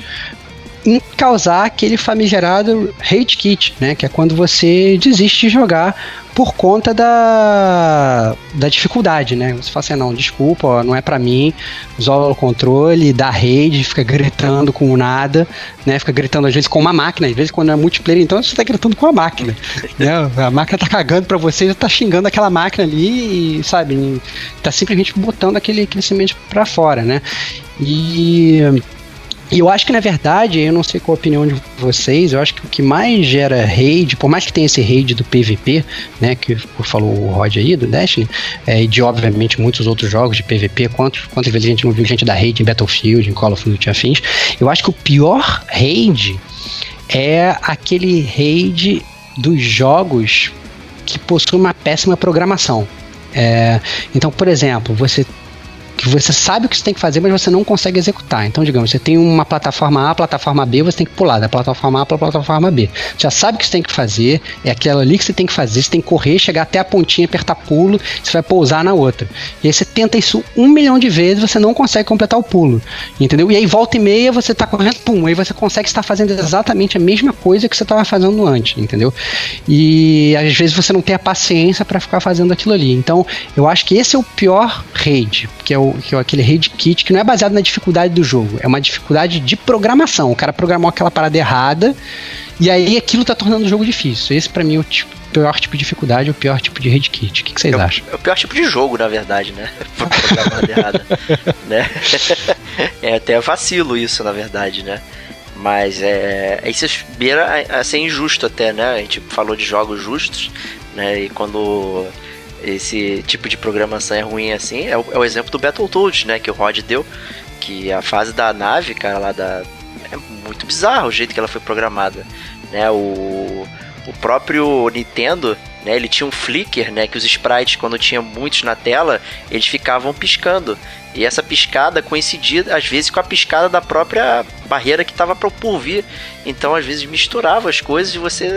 em causar aquele famigerado rage kit, né? Que é quando você desiste de jogar por conta da, da dificuldade, né? Você fala assim, não, desculpa, ó, não é para mim, isola o controle, dá rage, fica gritando com nada, né? Fica gritando às vezes com uma máquina, às vezes quando é multiplayer, então você tá gritando com a máquina, né? A máquina tá cagando para você, já tá xingando aquela máquina ali e, sabe, tá simplesmente botando aquele, crescimento para fora, né? E e eu acho que, na verdade, eu não sei qual a opinião de vocês, eu acho que o que mais gera raid, por mais que tenha esse raid do PVP, né, que falou o Rod aí, do Destiny, é, e de, obviamente, muitos outros jogos de PVP, quantas, quantas vezes a gente não viu gente da raid em Battlefield, em Call of Duty afins, eu acho que o pior raid é aquele raid dos jogos que possuem uma péssima programação. É, então, por exemplo, você que você sabe o que você tem que fazer, mas você não consegue executar. Então, digamos, você tem uma plataforma A, plataforma B, você tem que pular da plataforma A para a plataforma B. Você já sabe o que você tem que fazer, é aquela ali que você tem que fazer, você tem que correr, chegar até a pontinha, apertar pulo, você vai pousar na outra. E aí você tenta isso um milhão de vezes, você não consegue completar o pulo, entendeu? E aí volta e meia você está correndo, pum, aí você consegue estar fazendo exatamente a mesma coisa que você estava fazendo antes, entendeu? E às vezes você não tem a paciência para ficar fazendo aquilo ali. Então, eu acho que esse é o pior raid, que é o que é aquele raid kit, que não é baseado na dificuldade do jogo, é uma dificuldade de programação. O cara programou aquela parada errada e aí aquilo tá tornando o jogo difícil. Esse para mim é o tipo, pior tipo de dificuldade, o pior tipo de raid kit. O que, que vocês é acham? É o pior tipo de jogo, na verdade, né? Programado errado, né? É até vacilo isso, na verdade, né? Mas é. Isso beira a ser injusto até, né? A gente falou de jogos justos, né? E quando esse tipo de programação é ruim assim, é o, é o exemplo do Battletoads, né, que o Rod deu, que a fase da nave, cara, lá da é muito bizarro o jeito que ela foi programada, né? O o próprio Nintendo, né, ele tinha um flicker, né, que os sprites quando tinha muitos na tela, eles ficavam piscando. E essa piscada coincidia às vezes com a piscada da própria barreira que estava por vir. Então às vezes misturava as coisas e você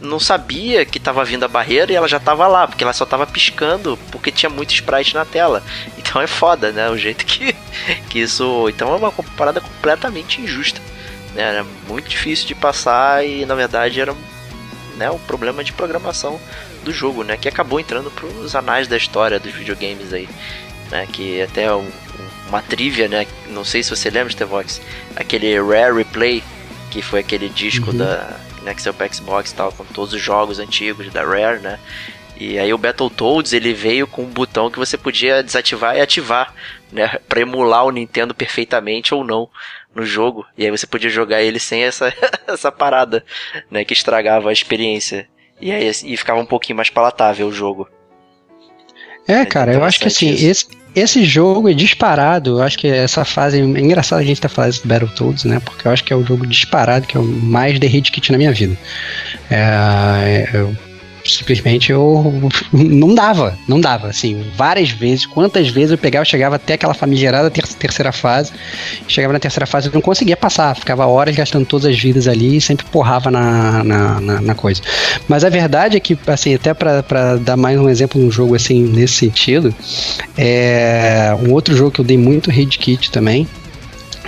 não sabia que estava vindo a barreira e ela já estava lá, porque ela só estava piscando porque tinha muito sprite na tela. Então é foda, né? O jeito que, que isso. Então é uma parada completamente injusta. Né? Era muito difícil de passar e na verdade era né, um problema de programação do jogo, né? Que acabou entrando para os anais da história dos videogames aí. Né, que até um, uma trivia, né? Não sei se você lembra, Stevox, aquele Rare Replay, que foi aquele disco uhum. da né, que saiu pro Xbox e tal, com todos os jogos antigos da Rare, né? E aí o Battletoads ele veio com um botão que você podia desativar e ativar, né, para emular o Nintendo perfeitamente ou não no jogo. E aí você podia jogar ele sem essa essa parada, né, que estragava a experiência. E aí e ficava um pouquinho mais palatável o jogo. É, cara, eu acho que assim, esse, esse jogo é disparado. Eu acho que essa fase. É engraçado a gente estar tá falando do Battletoads, né? Porque eu acho que é o jogo disparado que o mais The Hit Kit na minha vida. É, eu simplesmente eu não dava, não dava, assim, várias vezes, quantas vezes eu pegava, eu chegava até aquela famigerada ter terceira fase, chegava na terceira fase eu não conseguia passar, ficava horas gastando todas as vidas ali e sempre porrava na, na, na, na coisa. Mas a verdade é que, assim, até para dar mais um exemplo no jogo, assim, nesse sentido, é um outro jogo que eu dei muito raid kit também,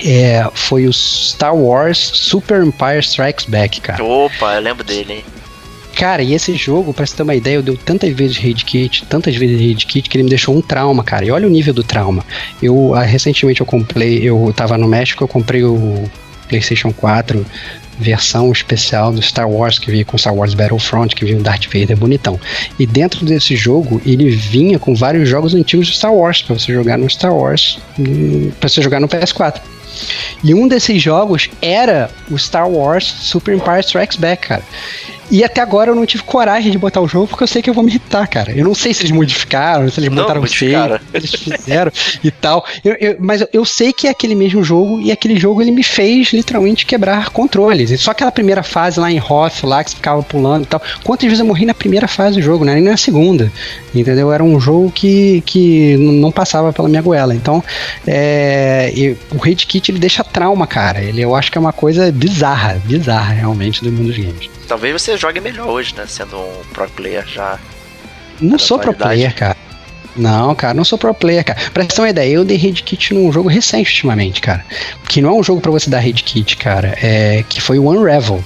é, foi o Star Wars Super Empire Strikes Back, cara. Opa, eu lembro dele, hein? Cara, e esse jogo, pra você ter uma ideia, eu dei tantas vezes raid kit, tantas vezes raid kit, que ele me deixou um trauma, cara. E olha o nível do trauma. Eu, ah, recentemente eu comprei, eu tava no México, eu comprei o PlayStation 4 versão especial do Star Wars, que veio com Star Wars Battlefront, que veio o Darth Vader bonitão. E dentro desse jogo, ele vinha com vários jogos antigos de Star Wars, para você jogar no Star Wars, hum, para você jogar no PS4. E um desses jogos era o Star Wars Super Empire Strikes Back, cara. E até agora eu não tive coragem de botar o jogo porque eu sei que eu vou me irritar, cara. Eu não sei se eles modificaram, se eles Não, botaram feio, eles fizeram e tal. Eu- eu- mas eu, eu sei que é aquele mesmo jogo e aquele jogo ele me fez literalmente quebrar controles. E Só aquela primeira fase lá em Hoth, lá que você ficava pulando e tal. Quantas vezes eu morri na primeira fase do jogo, né? Nem na segunda. Entendeu? Era um jogo que, que não passava pela minha goela. Então, é, e o Raid Kit ele deixa trauma, cara. Ele, eu acho que é uma coisa bizarra, bizarra realmente do mundo dos games. Talvez você jogue melhor hoje, né? Sendo um pro player já. Não sou pro player, cara. Não, cara, não sou pro player, cara. Pra você ter uma ideia, eu dei raid kit num jogo recente ultimamente, cara. Que não é um jogo pra você dar raid kit, cara. É que foi o Unravel.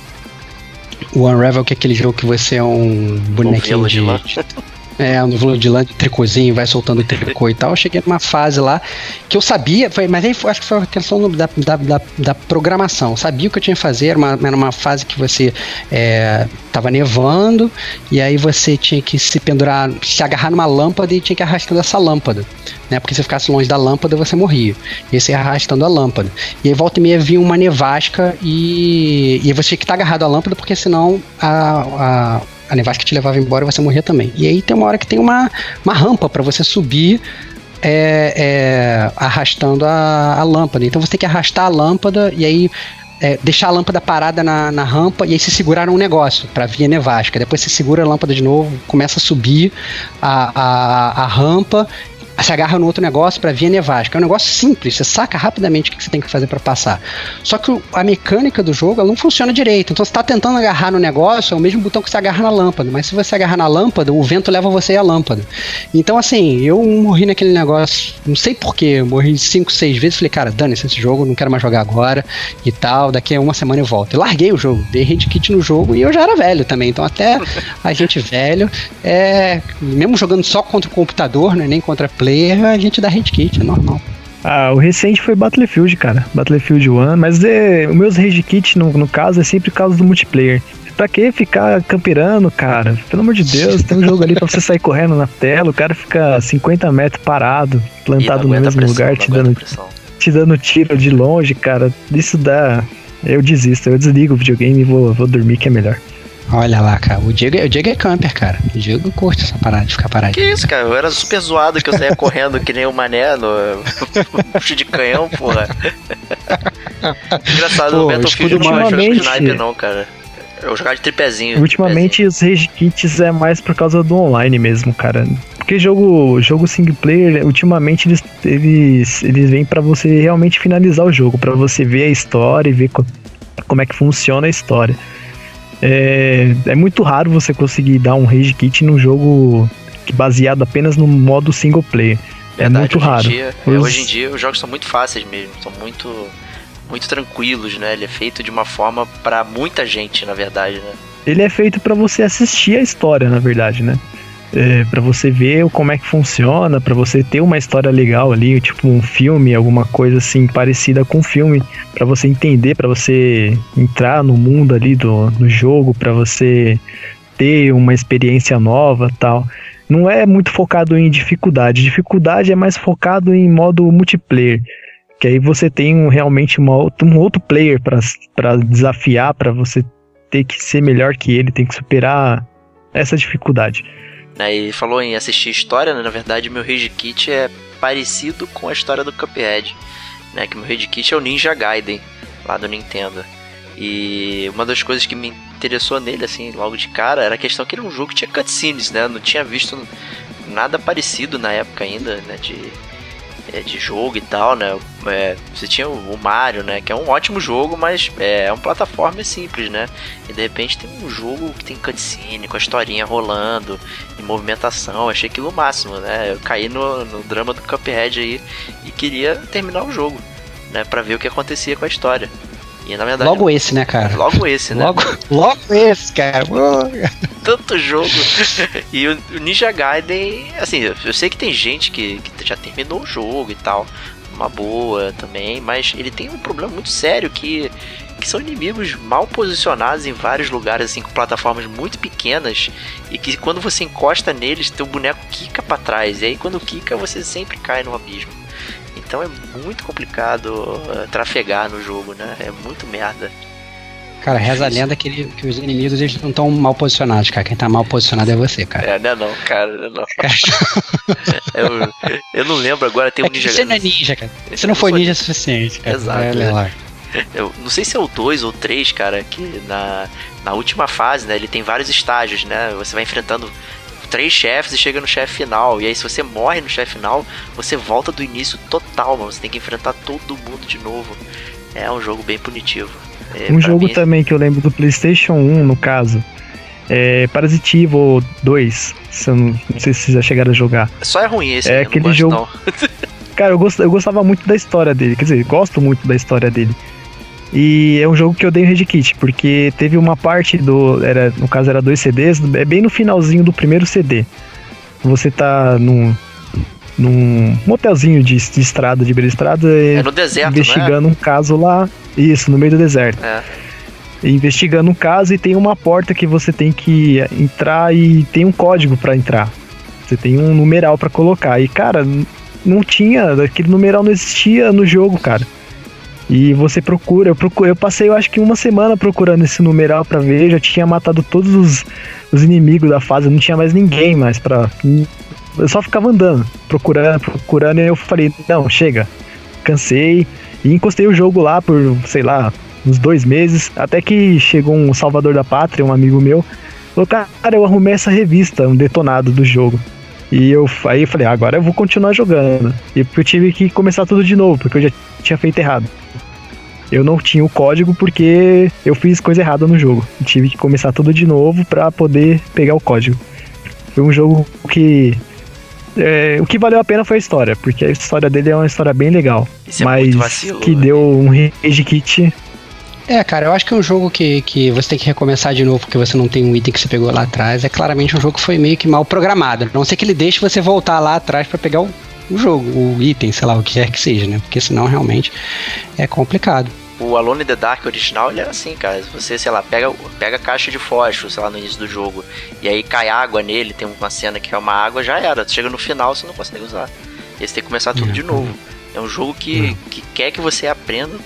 O Unravel, que é aquele jogo que você é um bonequinho de. É, lã de tricôzinho, vai soltando tricô e tal. Eu cheguei numa fase lá que eu sabia, foi, mas aí acho que foi a questão da, da, da, da programação. Eu sabia o que eu tinha que fazer, era uma, era uma fase que você é, tava nevando, e aí você tinha que se pendurar, se agarrar numa lâmpada e tinha que arrastando essa lâmpada. Né, porque se ficasse longe da lâmpada, você morria. E aí você ia arrastando a lâmpada. E aí volta e meia vinha uma nevasca e, e você tinha que estar agarrado à lâmpada, porque senão a, a, a nevasca te levava embora e você morria também. E aí tem uma hora que tem uma, uma rampa para você subir é, é, arrastando a, a lâmpada. Então você tem que arrastar a lâmpada e aí é, deixar a lâmpada parada na, na rampa e aí se segurar num negócio para vir a nevasca. Depois você segura a lâmpada de novo, começa a subir a, a, a rampa. Se agarra no outro negócio para vir a nevasca. É um negócio simples, você saca rapidamente o que você tem que fazer para passar. Só que a mecânica do jogo ela não funciona direito. Então você tá tentando agarrar no negócio, é o mesmo botão que você agarra na lâmpada. Mas se você agarrar na lâmpada, o vento leva você a lâmpada. Então, assim, eu morri naquele negócio, não sei porquê, morri cinco, seis vezes. Falei, cara, dane-se esse jogo, não quero mais jogar agora e tal. Daqui a uma semana eu volto. Eu larguei o jogo, dei raid kit no jogo e eu já era velho também. Então, até a gente velho, é, mesmo jogando só contra o computador, né, nem contra player, a gente dá raid kit, é normal. Ah, o recente foi Battlefield, cara. Battlefield 1. Mas é, os meus rage kit, no, no caso, é sempre por causa do multiplayer. Pra que ficar camperando, cara? Pelo amor de Deus, tem um jogo ali pra você sair correndo na tela, o cara fica 50 metros parado, plantado no mesmo pressão, lugar, te dando, te dando tiro de longe, cara. Isso dá. Eu desisto, eu desligo o videogame e vou, vou dormir que é melhor. Olha lá, cara, o Diego, o Diego é camper, cara. O Diego curte essa parada de ficar parado. Que isso, cara? Eu era super zoado que eu saía correndo que nem o mané no puxo de canhão, porra. Engraçado, Pô, no Battlefield não escudo jogo de sniper não, cara. Eu jogava de tripézinho. Ultimamente os rage kits é mais por causa do online mesmo, cara. Porque jogo, jogo single player, ultimamente eles eles, eles vêm pra você realmente finalizar o jogo, pra você ver a história e ver co- como é que funciona a história. É, é muito raro você conseguir dar um rage kit num jogo baseado apenas no modo single player. É Verdade, muito hoje raro. dia- é, Os- hoje em dia os jogos são muito fáceis mesmo, são muito muito tranquilos, né? Ele é feito de uma forma pra muita gente, na verdade, né? ele é feito pra você assistir a história, na verdade, né? É, para você ver como é que funciona, pra você ter uma história legal ali, tipo um filme, alguma coisa assim parecida com um filme, pra você entender, pra você entrar no mundo ali do, do jogo, pra você ter uma experiência nova, tal. Não é muito focado em dificuldade. Dificuldade é mais focado em modo multiplayer. Que aí você tem um- realmente uma, um outro player pra desafiar, pra você ter que ser melhor que ele, tem que superar essa dificuldade. Né, E falou em assistir história, né? Na verdade, meu Rage Kit é parecido com a história do Cuphead, né? Que meu Rage Kit é o Ninja Gaiden, lá do Nintendo. E uma das coisas que me interessou nele, assim, logo de cara, era a questão que era um jogo que tinha cutscenes, né? Eu não tinha visto nada parecido na época ainda, né? De, de jogo e tal, né? É, você tinha o Mario, né? Que é um ótimo jogo, mas é, é um plataforma simples, né? E de repente tem um jogo que tem cutscene, com a historinha rolando, em movimentação. Eu achei aquilo o máximo, né? Eu caí no, no drama do Cuphead aí e queria terminar o jogo, né? Pra ver o que acontecia com a história. E na verdade. Logo esse, né, cara? Logo esse, né? Logo, logo esse, cara. Tanto jogo. e o Ninja Gaiden, assim, eu sei que tem gente que, que já terminou o jogo e tal. Uma boa também, mas ele tem um problema muito sério que que são inimigos mal posicionados em vários lugares, assim, com plataformas muito pequenas, e que quando você encosta neles, teu boneco quica para trás, e aí quando quica, você sempre cai no abismo. Então é muito complicado uh, trafegar no jogo, né? É muito merda. Cara, reza a lenda que, ele, que os inimigos eles não estão mal posicionados, cara. Quem tá mal posicionado é você, cara. É, não é não, cara, não. É não. eu, eu não lembro agora, tem um é ninja. Você não é ninja, cara. Você não foi ninja suficiente, cara. Exato. É, eu não sei se é o 2 ou 3, cara, que na, na última fase, né, ele tem vários estágios, né? Você vai enfrentando três chefes e chega no chefe final. E aí, se você morre no chefe final, você volta do início total, mano. Você tem que enfrentar todo mundo de novo. É um jogo bem punitivo. É, um jogo mim... também que eu lembro do PlayStation 1, no caso. É Parasitivo 2. Se eu não, não sei se vocês já chegaram a jogar. Só é ruim esse, é aquele jogo. Cara, eu, gost, eu gostava muito da história dele. Quer dizer, gosto muito da história dele. E é um jogo que eu dei um Kit, porque teve uma parte do. Era, no caso era dois CDs, é bem no finalzinho do primeiro CD. Você tá num. num motelzinho de, de estrada, de beira estrada, é no deserto, investigando é? um caso lá. Isso, no meio do deserto. É. Investigando um caso e tem uma porta que você tem que entrar e tem um código para entrar. Você tem um numeral para colocar. E, cara, não tinha, aquele numeral não existia no jogo, cara. E você procura, eu procuro, eu passei eu acho que uma semana procurando esse numeral para ver, já tinha matado todos os, os inimigos da fase, não tinha mais ninguém mais para eu só ficava andando, procurando, procurando, e eu falei, não, chega. Cansei e encostei o jogo lá por, sei lá, uns dois meses, até que chegou um Salvador da Pátria, um amigo meu, falou, cara, eu arrumei essa revista, um detonado do jogo. E eu aí eu falei, ah, agora eu vou continuar jogando. E eu tive que começar tudo de novo, porque eu já tinha feito errado. Eu não tinha o código porque eu fiz coisa errada no jogo. Tive que começar tudo de novo para poder pegar o código. Foi um jogo que é, o que valeu a pena foi a história, porque a história dele é uma história bem legal. Isso é mas é vacilo, que né? deu um rage kit é, cara, eu acho que é um jogo que, que você tem que recomeçar de novo porque você não tem um item que você pegou lá atrás. É claramente um jogo que foi meio que mal programado. A não ser que ele deixe você voltar lá atrás para pegar o, o jogo, o item, sei lá, o que quer que seja, né? Porque senão realmente é complicado. O Alone in the Dark original, ele era assim, cara. Você, sei lá, pega, pega a caixa de fósforo, sei lá, no início do jogo, e aí cai água nele, tem uma cena que é uma água, já era. Chega no final, você não consegue usar. E você tem que começar tudo é. de novo. É um jogo que, é. que quer que você aprenda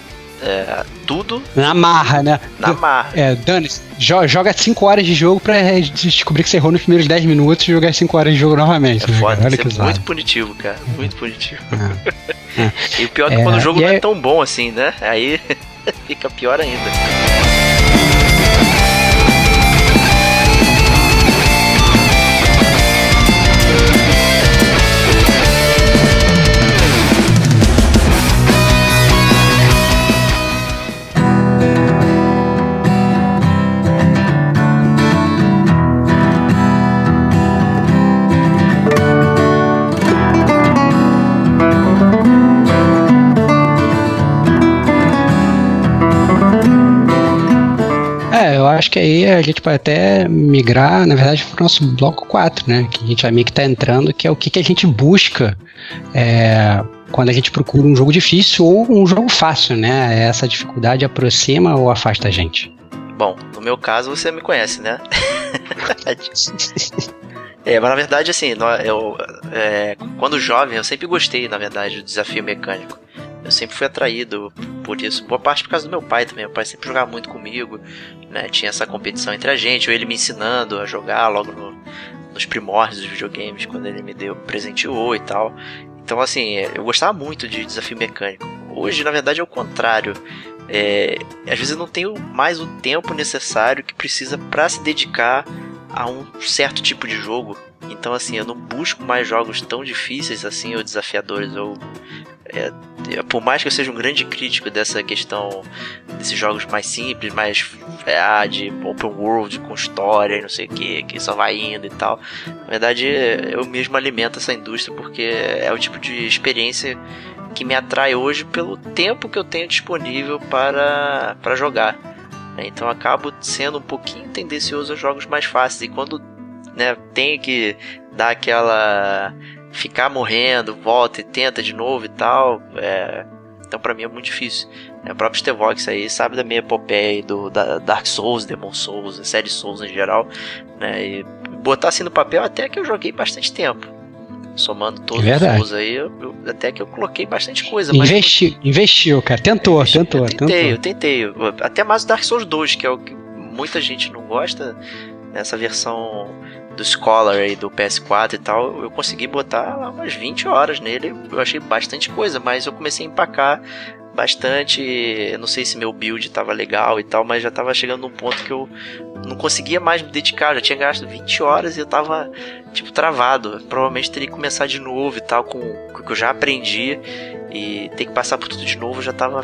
é, tudo. Na marra, né? Na marra. É, Dani, joga 5 horas de jogo pra descobrir que você errou nos primeiros 10 minutos e jogar 5 horas de jogo novamente. É né, foda, Olha que é muito punitivo, cara. Muito punitivo. É. é. e o pior é que quando o jogo não é, é tão bom assim, né? Aí fica pior ainda. Acho que aí a gente pode até migrar, na verdade, para o nosso bloco 4, né? Que a gente vai meio que tá entrando, que é o que, que a gente busca é, quando a gente procura um jogo difícil ou um jogo fácil, né? Essa dificuldade aproxima ou afasta a gente? Bom, no meu caso você me conhece, né? É, mas na verdade, assim, eu, é, quando jovem, eu sempre gostei, na verdade, do desafio mecânico. Eu sempre fui atraído por isso. Boa parte por causa do meu pai também. Meu pai sempre jogava muito comigo, né? Tinha essa competição entre a gente, ou ele me ensinando a jogar logo no, nos primórdios dos videogames, quando ele me deu, presenteou e tal. Então, assim, eu gostava muito de desafio mecânico. Hoje, na verdade, é o contrário. é, às vezes eu não tenho mais o tempo necessário que precisa para se dedicar a um certo tipo de jogo. Então, assim, eu não busco mais jogos tão difíceis assim ou desafiadores. Ou, é, é, por mais que eu seja um grande crítico dessa questão desses jogos mais simples, mais é, de open world, com história e não sei o que, que só vai indo e tal. Na verdade, eu mesmo alimento essa indústria porque é o tipo de experiência que me atrai hoje pelo tempo que eu tenho disponível para, para jogar. Né? Então acabo sendo um pouquinho tendencioso aos jogos mais fáceis. E quando né, tenho que dar aquela. Ficar morrendo, volta e tenta de novo e tal. É, então para mim é muito difícil. É, o próprio Stevox aí sabe da minha epopeia do da Dark Souls, Demon Souls, série Souls em geral. Né, e botar assim no papel até que eu joguei bastante tempo somando todos é os shows aí, eu, eu, até que eu coloquei bastante coisa. Investi, mas... Investiu, cara. Tentou, investi, tentou. Eu tentei, tentou. eu tentei. Até mais o Dark Souls 2, que é o que muita gente não gosta. Nessa versão do Scholar aí do PS4 e tal, eu consegui botar umas 20 horas nele. Eu achei bastante coisa, mas eu comecei a empacar bastante. Eu não sei se meu build estava legal e tal, mas já estava chegando num ponto que eu não conseguia mais me dedicar. Já tinha gasto 20 horas e eu tava tipo, travado. Provavelmente teria que começar de novo e tal, com, o que eu já aprendi. E ter que passar por tudo de novo já tava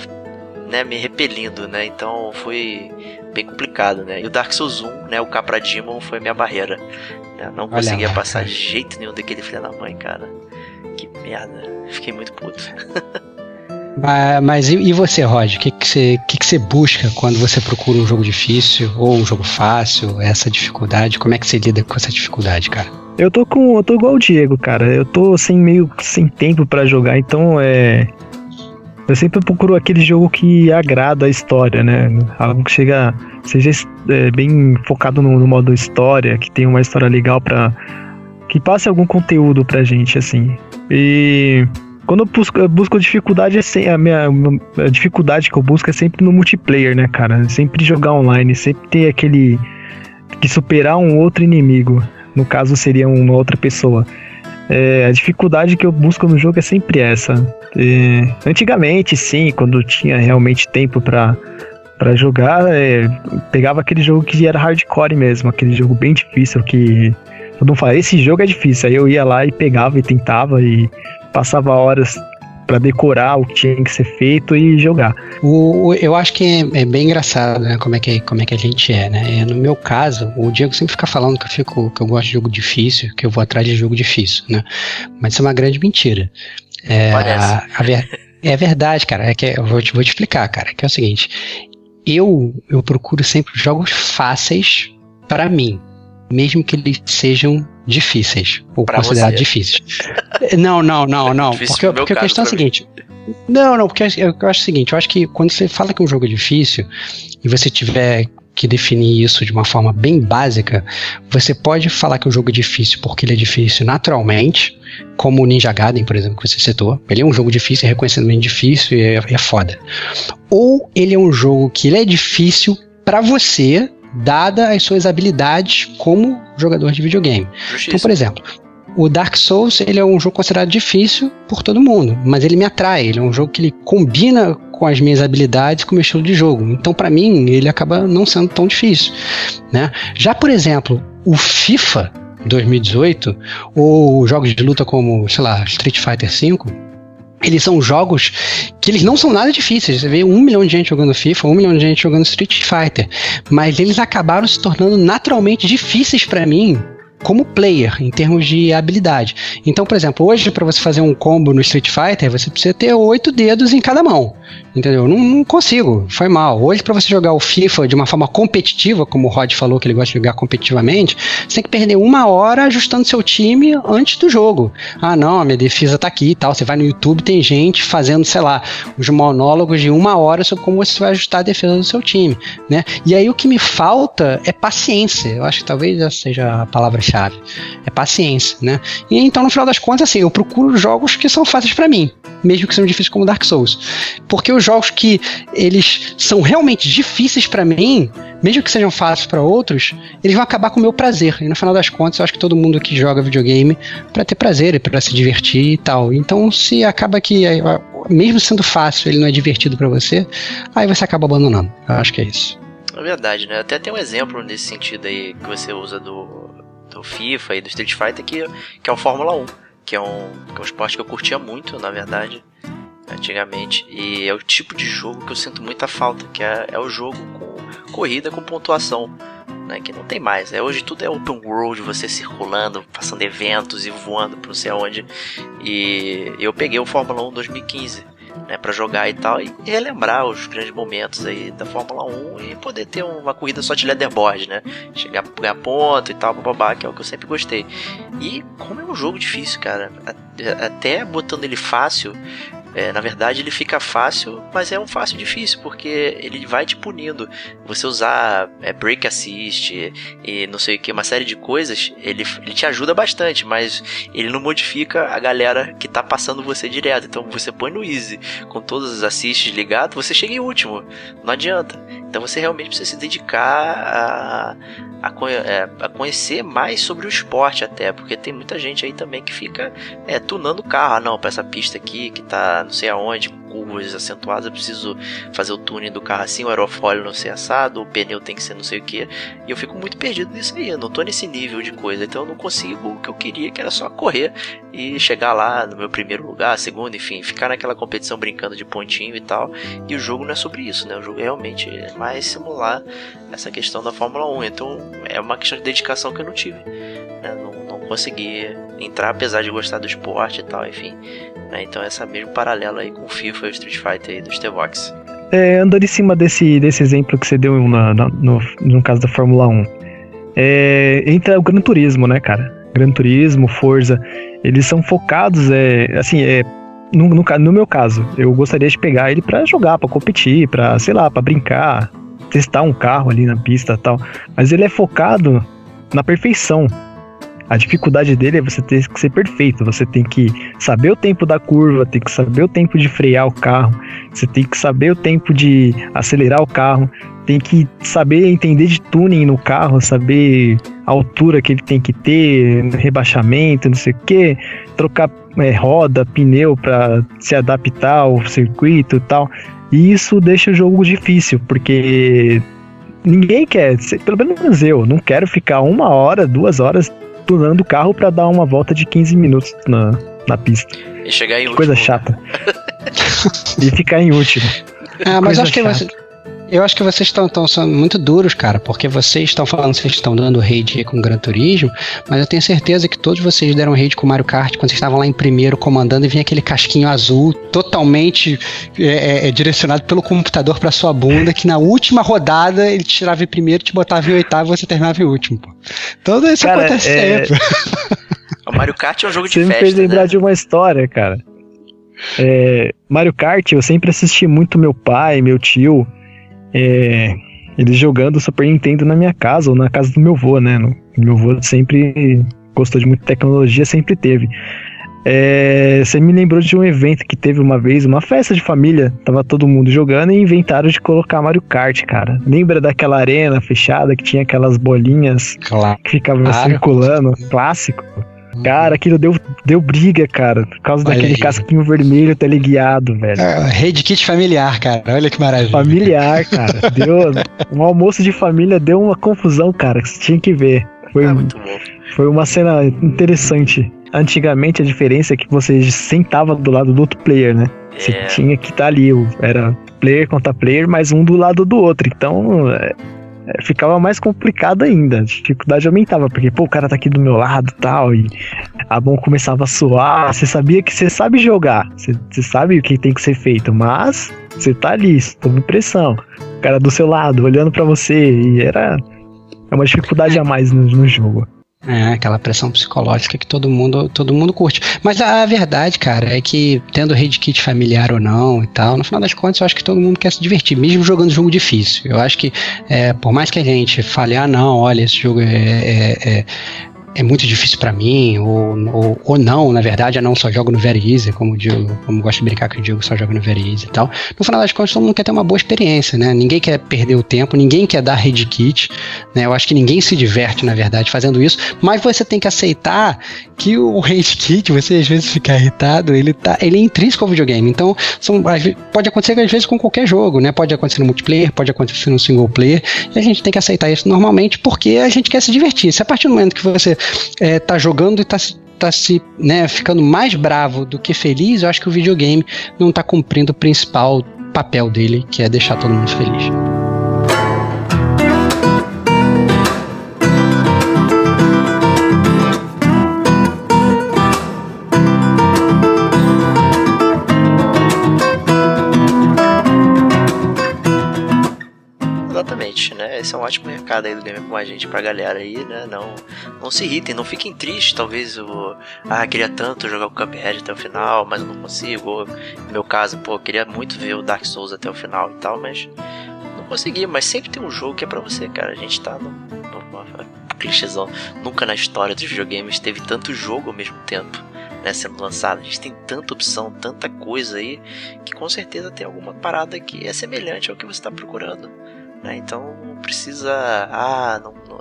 né, me repelindo, né? Então foi bem complicado, né? E o Dark Souls 1, né, o Capra Demon foi minha barreira. Né? Não conseguia passar de jeito nenhum daquele filho da mãe, cara. Que merda. Fiquei muito puto. Mas, mas e, você, Rod? O que, que, você, que, que você busca quando você procura um jogo difícil ou um jogo fácil? Essa dificuldade? Como é que você lida com essa dificuldade, cara? Eu tô com. Eu tô igual o Diego, cara. Eu tô sem meio sem tempo para jogar, então é. Eu sempre procuro aquele jogo que agrada a história, né? Algo que chega. seja é, bem focado no, no, modo história, que tenha uma história legal pra. que passe algum conteúdo pra gente, assim. E. Quando eu busco, eu busco dificuldade, é a minha a dificuldade que eu busco é sempre no multiplayer, né, cara? Sempre jogar online, sempre ter aquele. que superar um outro inimigo no caso seria uma outra pessoa. É, a dificuldade que eu busco no jogo é sempre essa. É, antigamente, sim, quando tinha realmente tempo para para jogar, é, pegava aquele jogo que era hardcore mesmo, aquele jogo bem difícil que todo mundo fala, esse jogo é difícil. Aí eu ia lá e pegava e tentava e passava horas para decorar o que tinha que ser feito e jogar. O, o eu acho que é, é, bem engraçado, né? Como é que como é que a gente é, né? No meu caso, o Diego sempre fica falando que eu fico que eu gosto de jogo difícil, que eu vou atrás de jogo difícil, né? Mas isso é uma grande mentira. É, a, a ver, é verdade, cara. É que eu vou te, vou te explicar, cara. Que é o seguinte, eu eu procuro sempre jogos fáceis para mim, mesmo que eles sejam difíceis, ou pra considerados difíceis. Não, não, não, não. porque porque a questão é a seguinte. Não, não, porque eu, eu acho o seguinte, eu acho que quando você fala que um jogo é difícil, e você tiver que definir isso de uma forma bem básica, você pode falar que o jogo é difícil porque ele é difícil naturalmente, como o Ninja Gaiden, por exemplo, que você citou. Ele é um jogo difícil, é reconhecidamente difícil e é, é foda. Ou ele é um jogo que ele é difícil para você dada as suas habilidades como jogador de videogame. Justiça. Então, por exemplo, o Dark Souls ele é um jogo considerado difícil por todo mundo, mas ele me atrai. Ele é um jogo que ele combina com as minhas habilidades, com o meu estilo de jogo. Então, para mim, ele acaba não sendo tão difícil, né? Já, por exemplo, o FIFA 2018 ou jogos de luta como, sei lá, Street Fighter V, eles são jogos que eles não são nada difíceis. Você vê um milhão de gente jogando FIFA, um milhão de gente jogando Street Fighter, mas eles acabaram se tornando naturalmente difíceis para mim como player, em termos de habilidade. Então, por exemplo, hoje para você fazer um combo no Street Fighter, você precisa ter oito dedos em cada mão. Entendeu? Não, não consigo, foi mal. Hoje, para você jogar o FIFA de uma forma competitiva, como o Rod falou que ele gosta de jogar competitivamente, você tem que perder uma hora ajustando seu time antes do jogo. Ah, não, minha defesa tá aqui e tal. Você vai no YouTube, tem gente fazendo, sei lá, os monólogos de uma hora sobre como você vai ajustar a defesa do seu time, né? E aí o que me falta é paciência. Eu acho que talvez essa seja a palavra-chave. É paciência, né? E então, no final das contas, assim, eu procuro jogos que são fáceis para mim, mesmo que sejam difíceis como Dark Souls. Porque os jogos que eles são realmente difíceis para mim, mesmo que sejam fáceis para outros, eles vão acabar com o meu prazer. E no final das contas, eu acho que todo mundo que joga videogame para ter prazer e para se divertir e tal. Então, se acaba que mesmo sendo fácil, ele não é divertido para você, aí você acaba abandonando. Eu acho que é isso. É verdade, né? Até tem um exemplo nesse sentido aí que você usa do, do FIFA e do Street Fighter que, que é o Fórmula 1, que é, um, que é um esporte que eu curtia muito, na verdade, antigamente. E é o tipo de jogo que eu sinto muita falta, que é, é o jogo com corrida com pontuação. Né, que não tem mais. É, hoje tudo é open world, você circulando, passando eventos e voando para não sei aonde. E eu peguei o Fórmula 1 2015 né, para jogar e tal, e relembrar os grandes momentos aí da Fórmula 1 e poder ter uma corrida só de leaderboard, né? Chegar a ganhar ponto e tal, babá, que é o que eu sempre gostei. E como é um jogo difícil, cara, até botando ele fácil, é, na verdade, ele fica fácil, mas é um fácil difícil, porque ele vai te punindo. Você usar é, break assist e não sei o que, uma série de coisas, ele, ele te ajuda bastante, mas ele não modifica a galera que tá passando você direto. Então você põe no easy, com todos os assists ligados, você chega em último. Não adianta. Então você realmente precisa se dedicar a, a, é, a, conhecer mais sobre o esporte até, porque tem muita gente aí também que fica é, tunando o carro, ah, não, para essa pista aqui que tá não sei aonde, curvas acentuadas, eu preciso fazer o tuning do carro assim, o aerofólio não ser assado, o pneu tem que ser não sei o que, e eu fico muito perdido nisso aí, eu não tô nesse nível de coisa, então eu não consigo. O que eu queria, que era só correr e chegar lá no meu primeiro lugar, segundo, enfim, ficar naquela competição brincando de pontinho e tal, e o jogo não é sobre isso, né, o jogo é realmente mais simular essa questão da Fórmula 1, então é uma questão de dedicação que eu não tive, né, não, não consegui entrar apesar de gostar do esporte e tal, enfim, né? Então essa mesmo paralelo aí com o FIFA e o Street Fighter aí do Stevox. É, andando em cima desse, desse exemplo que você deu na, na, no, no caso da Fórmula 1, é, entra o Gran Turismo, né, cara? Gran Turismo, Forza, eles são focados, é, assim, é, no, no, no meu caso, eu gostaria de pegar ele para jogar, para competir, para sei lá, para brincar, testar um carro ali na pista tal, mas ele é focado na perfeição. A dificuldade dele é você ter que ser perfeito. Você tem que saber o tempo da curva, tem que saber o tempo de frear o carro, você tem que saber o tempo de acelerar o carro, tem que saber entender de tuning no carro, saber a altura que ele tem que ter, rebaixamento, não sei o que, trocar é, roda, pneu para se adaptar ao circuito e tal. E isso deixa o jogo difícil, porque ninguém quer, pelo menos eu, não quero ficar uma hora, duas horas tunando o carro para dar uma volta de 15 minutos na, na pista. E chegar em último. Coisa chata. e ficar em último. Ah, mas acho que eu acho que vocês estão sendo muito duros, cara, porque vocês estão falando que vocês estão dando raid com Gran Turismo, mas eu tenho certeza que todos vocês deram raid com Mario Kart quando vocês estavam lá em primeiro comandando e vinha aquele casquinho azul totalmente é, é, é direcionado pelo computador para sua bunda, que na última rodada ele te tirava em primeiro, te botava em oitavo e você terminava em último. Pô. Tudo isso cara, acontece é... sempre. o Mario Kart é um jogo você de festa, Você me fez lembrar né? de uma história, cara. É, Mario Kart, eu sempre assisti muito meu pai, meu tio é, eles jogando Super Nintendo na minha casa ou na casa do meu avô, né? No, meu avô sempre gostou de muita tecnologia, sempre teve. É, você me lembrou de um evento que teve uma vez, uma festa de família, tava todo mundo jogando e inventaram de colocar Mario Kart, cara. Lembra daquela arena fechada que tinha aquelas bolinhas claro. que ficavam circulando? Clássico. Cara, aquilo deu, deu briga, cara. Por causa Olha daquele aí. casquinho vermelho teleguiado, velho. É, rede kit familiar, cara. Olha que maravilha. Familiar, cara. deu. Um almoço de família deu uma confusão, cara, que você tinha que ver. Foi, ah, muito bom. foi uma cena interessante. Antigamente a diferença é que você sentava do lado do outro player, né? Você é. tinha que estar tá ali. Era player contra player, mas um do lado do outro. Então, é, é, ficava mais complicado ainda. A dificuldade aumentava, porque, pô, o cara tá aqui do meu lado tal, e a mão começava a suar. Você sabia que você sabe jogar, você, sabe o que tem que ser feito, mas você tá ali, sob pressão. O cara do seu lado, olhando para você, e era é uma dificuldade a mais no, no jogo. É, aquela pressão psicológica que todo mundo, todo mundo curte. Mas a, verdade, cara, é que tendo rede kit familiar ou não e tal, no final das contas, eu acho que todo mundo quer se divertir, mesmo jogando jogo difícil. Eu acho que, é, por mais que a gente fale, ah, não, olha, esse jogo é, é, é é muito difícil para mim, ou, ou, ou, não, na verdade, eu não só jogo no Very Easy, como o como gosto de brincar que o Diego só joga no Very Easy e tal. No final das contas, todo mundo quer ter uma boa experiência, né? Ninguém quer perder o tempo, ninguém quer dar head kit, né? Eu acho que ninguém se diverte, na verdade, fazendo isso, mas você tem que aceitar que o head kit, você às vezes fica irritado, ele, tá, ele é intrínseco ao videogame. Então, são, pode acontecer às vezes com qualquer jogo, né? Pode acontecer no multiplayer, pode acontecer no single player, e a gente tem que aceitar isso normalmente porque a gente quer se divertir. Se a partir do momento que você é, tá jogando e tá tá se né, ficando mais bravo do que feliz, eu acho que o videogame não tá cumprindo o principal papel dele, que é deixar todo mundo feliz. Esse é um ótimo recado aí do Gamer com a gente pra galera aí, né? Não, não se irritem, não fiquem tristes. Talvez eu. Ah, queria tanto jogar o Cuphead até o final, mas eu não consigo. Ou, no meu caso, pô, queria muito ver o Dark Souls até o final e tal, mas não consegui. Mas sempre tem um jogo que é pra você, cara. A gente tá no. no clichêzão. Nunca na história dos videogames teve tanto jogo ao mesmo tempo. Né, sendo lançado. A gente tem tanta opção, tanta coisa aí, que com certeza tem alguma parada que é semelhante ao que você está procurando. Né? Então não precisa. Ah, não, não,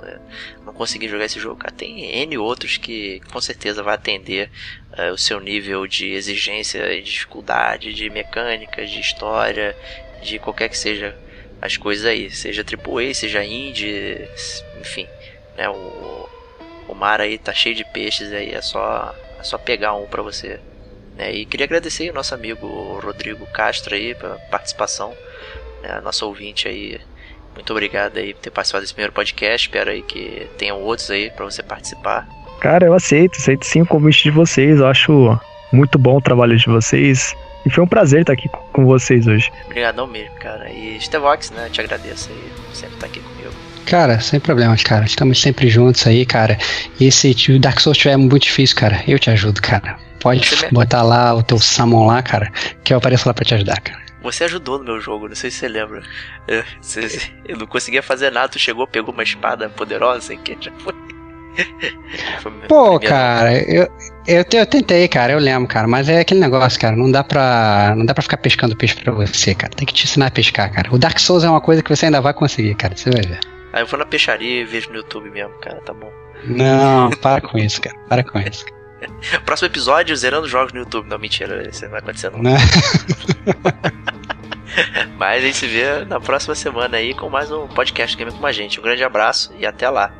não, consegui jogar esse jogo. Cara, tem N outros que com certeza vai atender uh, o seu nível de exigência e dificuldade, de mecânica, de história, de qualquer que seja as coisas aí. Seja AAA, seja indie, enfim. Né? O, o mar aí tá cheio de peixes aí, é só, é só pegar um para você. Né? E queria agradecer o nosso amigo Rodrigo Castro aí pela participação, né? nosso ouvinte aí muito obrigado aí por ter participado desse primeiro podcast. Espero aí que tenham outros aí para você participar. Cara, eu aceito, aceito sim o convite de vocês. Eu acho muito bom o trabalho de vocês. E foi um prazer estar aqui com vocês hoje. Obrigadão mesmo, cara. E Stevox, né? Te agradeço aí por sempre estar aqui comigo. Cara, sem problemas, cara. Estamos sempre juntos aí, cara. E se o Dark Souls estiver muito difícil, cara, eu te ajudo, cara. Pode botar lá o teu Summon lá, cara, que eu apareço lá pra te ajudar, cara. Você ajudou no meu jogo, não sei se você lembra. Eu, eu não conseguia fazer nada, tu chegou, pegou uma espada poderosa e que já foi. Pô, cara, eu, eu, eu, tentei, cara, eu lembro, cara, mas é aquele negócio, cara, não dá pra, não dá pra ficar pescando peixe pra você, cara. Tem que te ensinar a pescar, cara. O Dark Souls é uma coisa que você ainda vai conseguir, cara, você vai ver. Aí eu vou na peixaria e vejo no YouTube mesmo, cara, tá bom. Não, para com isso, cara, para com isso. Próximo episódio, zerando jogos no YouTube. Não, mentira, isso não vai acontecer não. não. Mas a gente se vê na próxima semana aí com mais um podcast Game com a gente. Um grande abraço e até lá.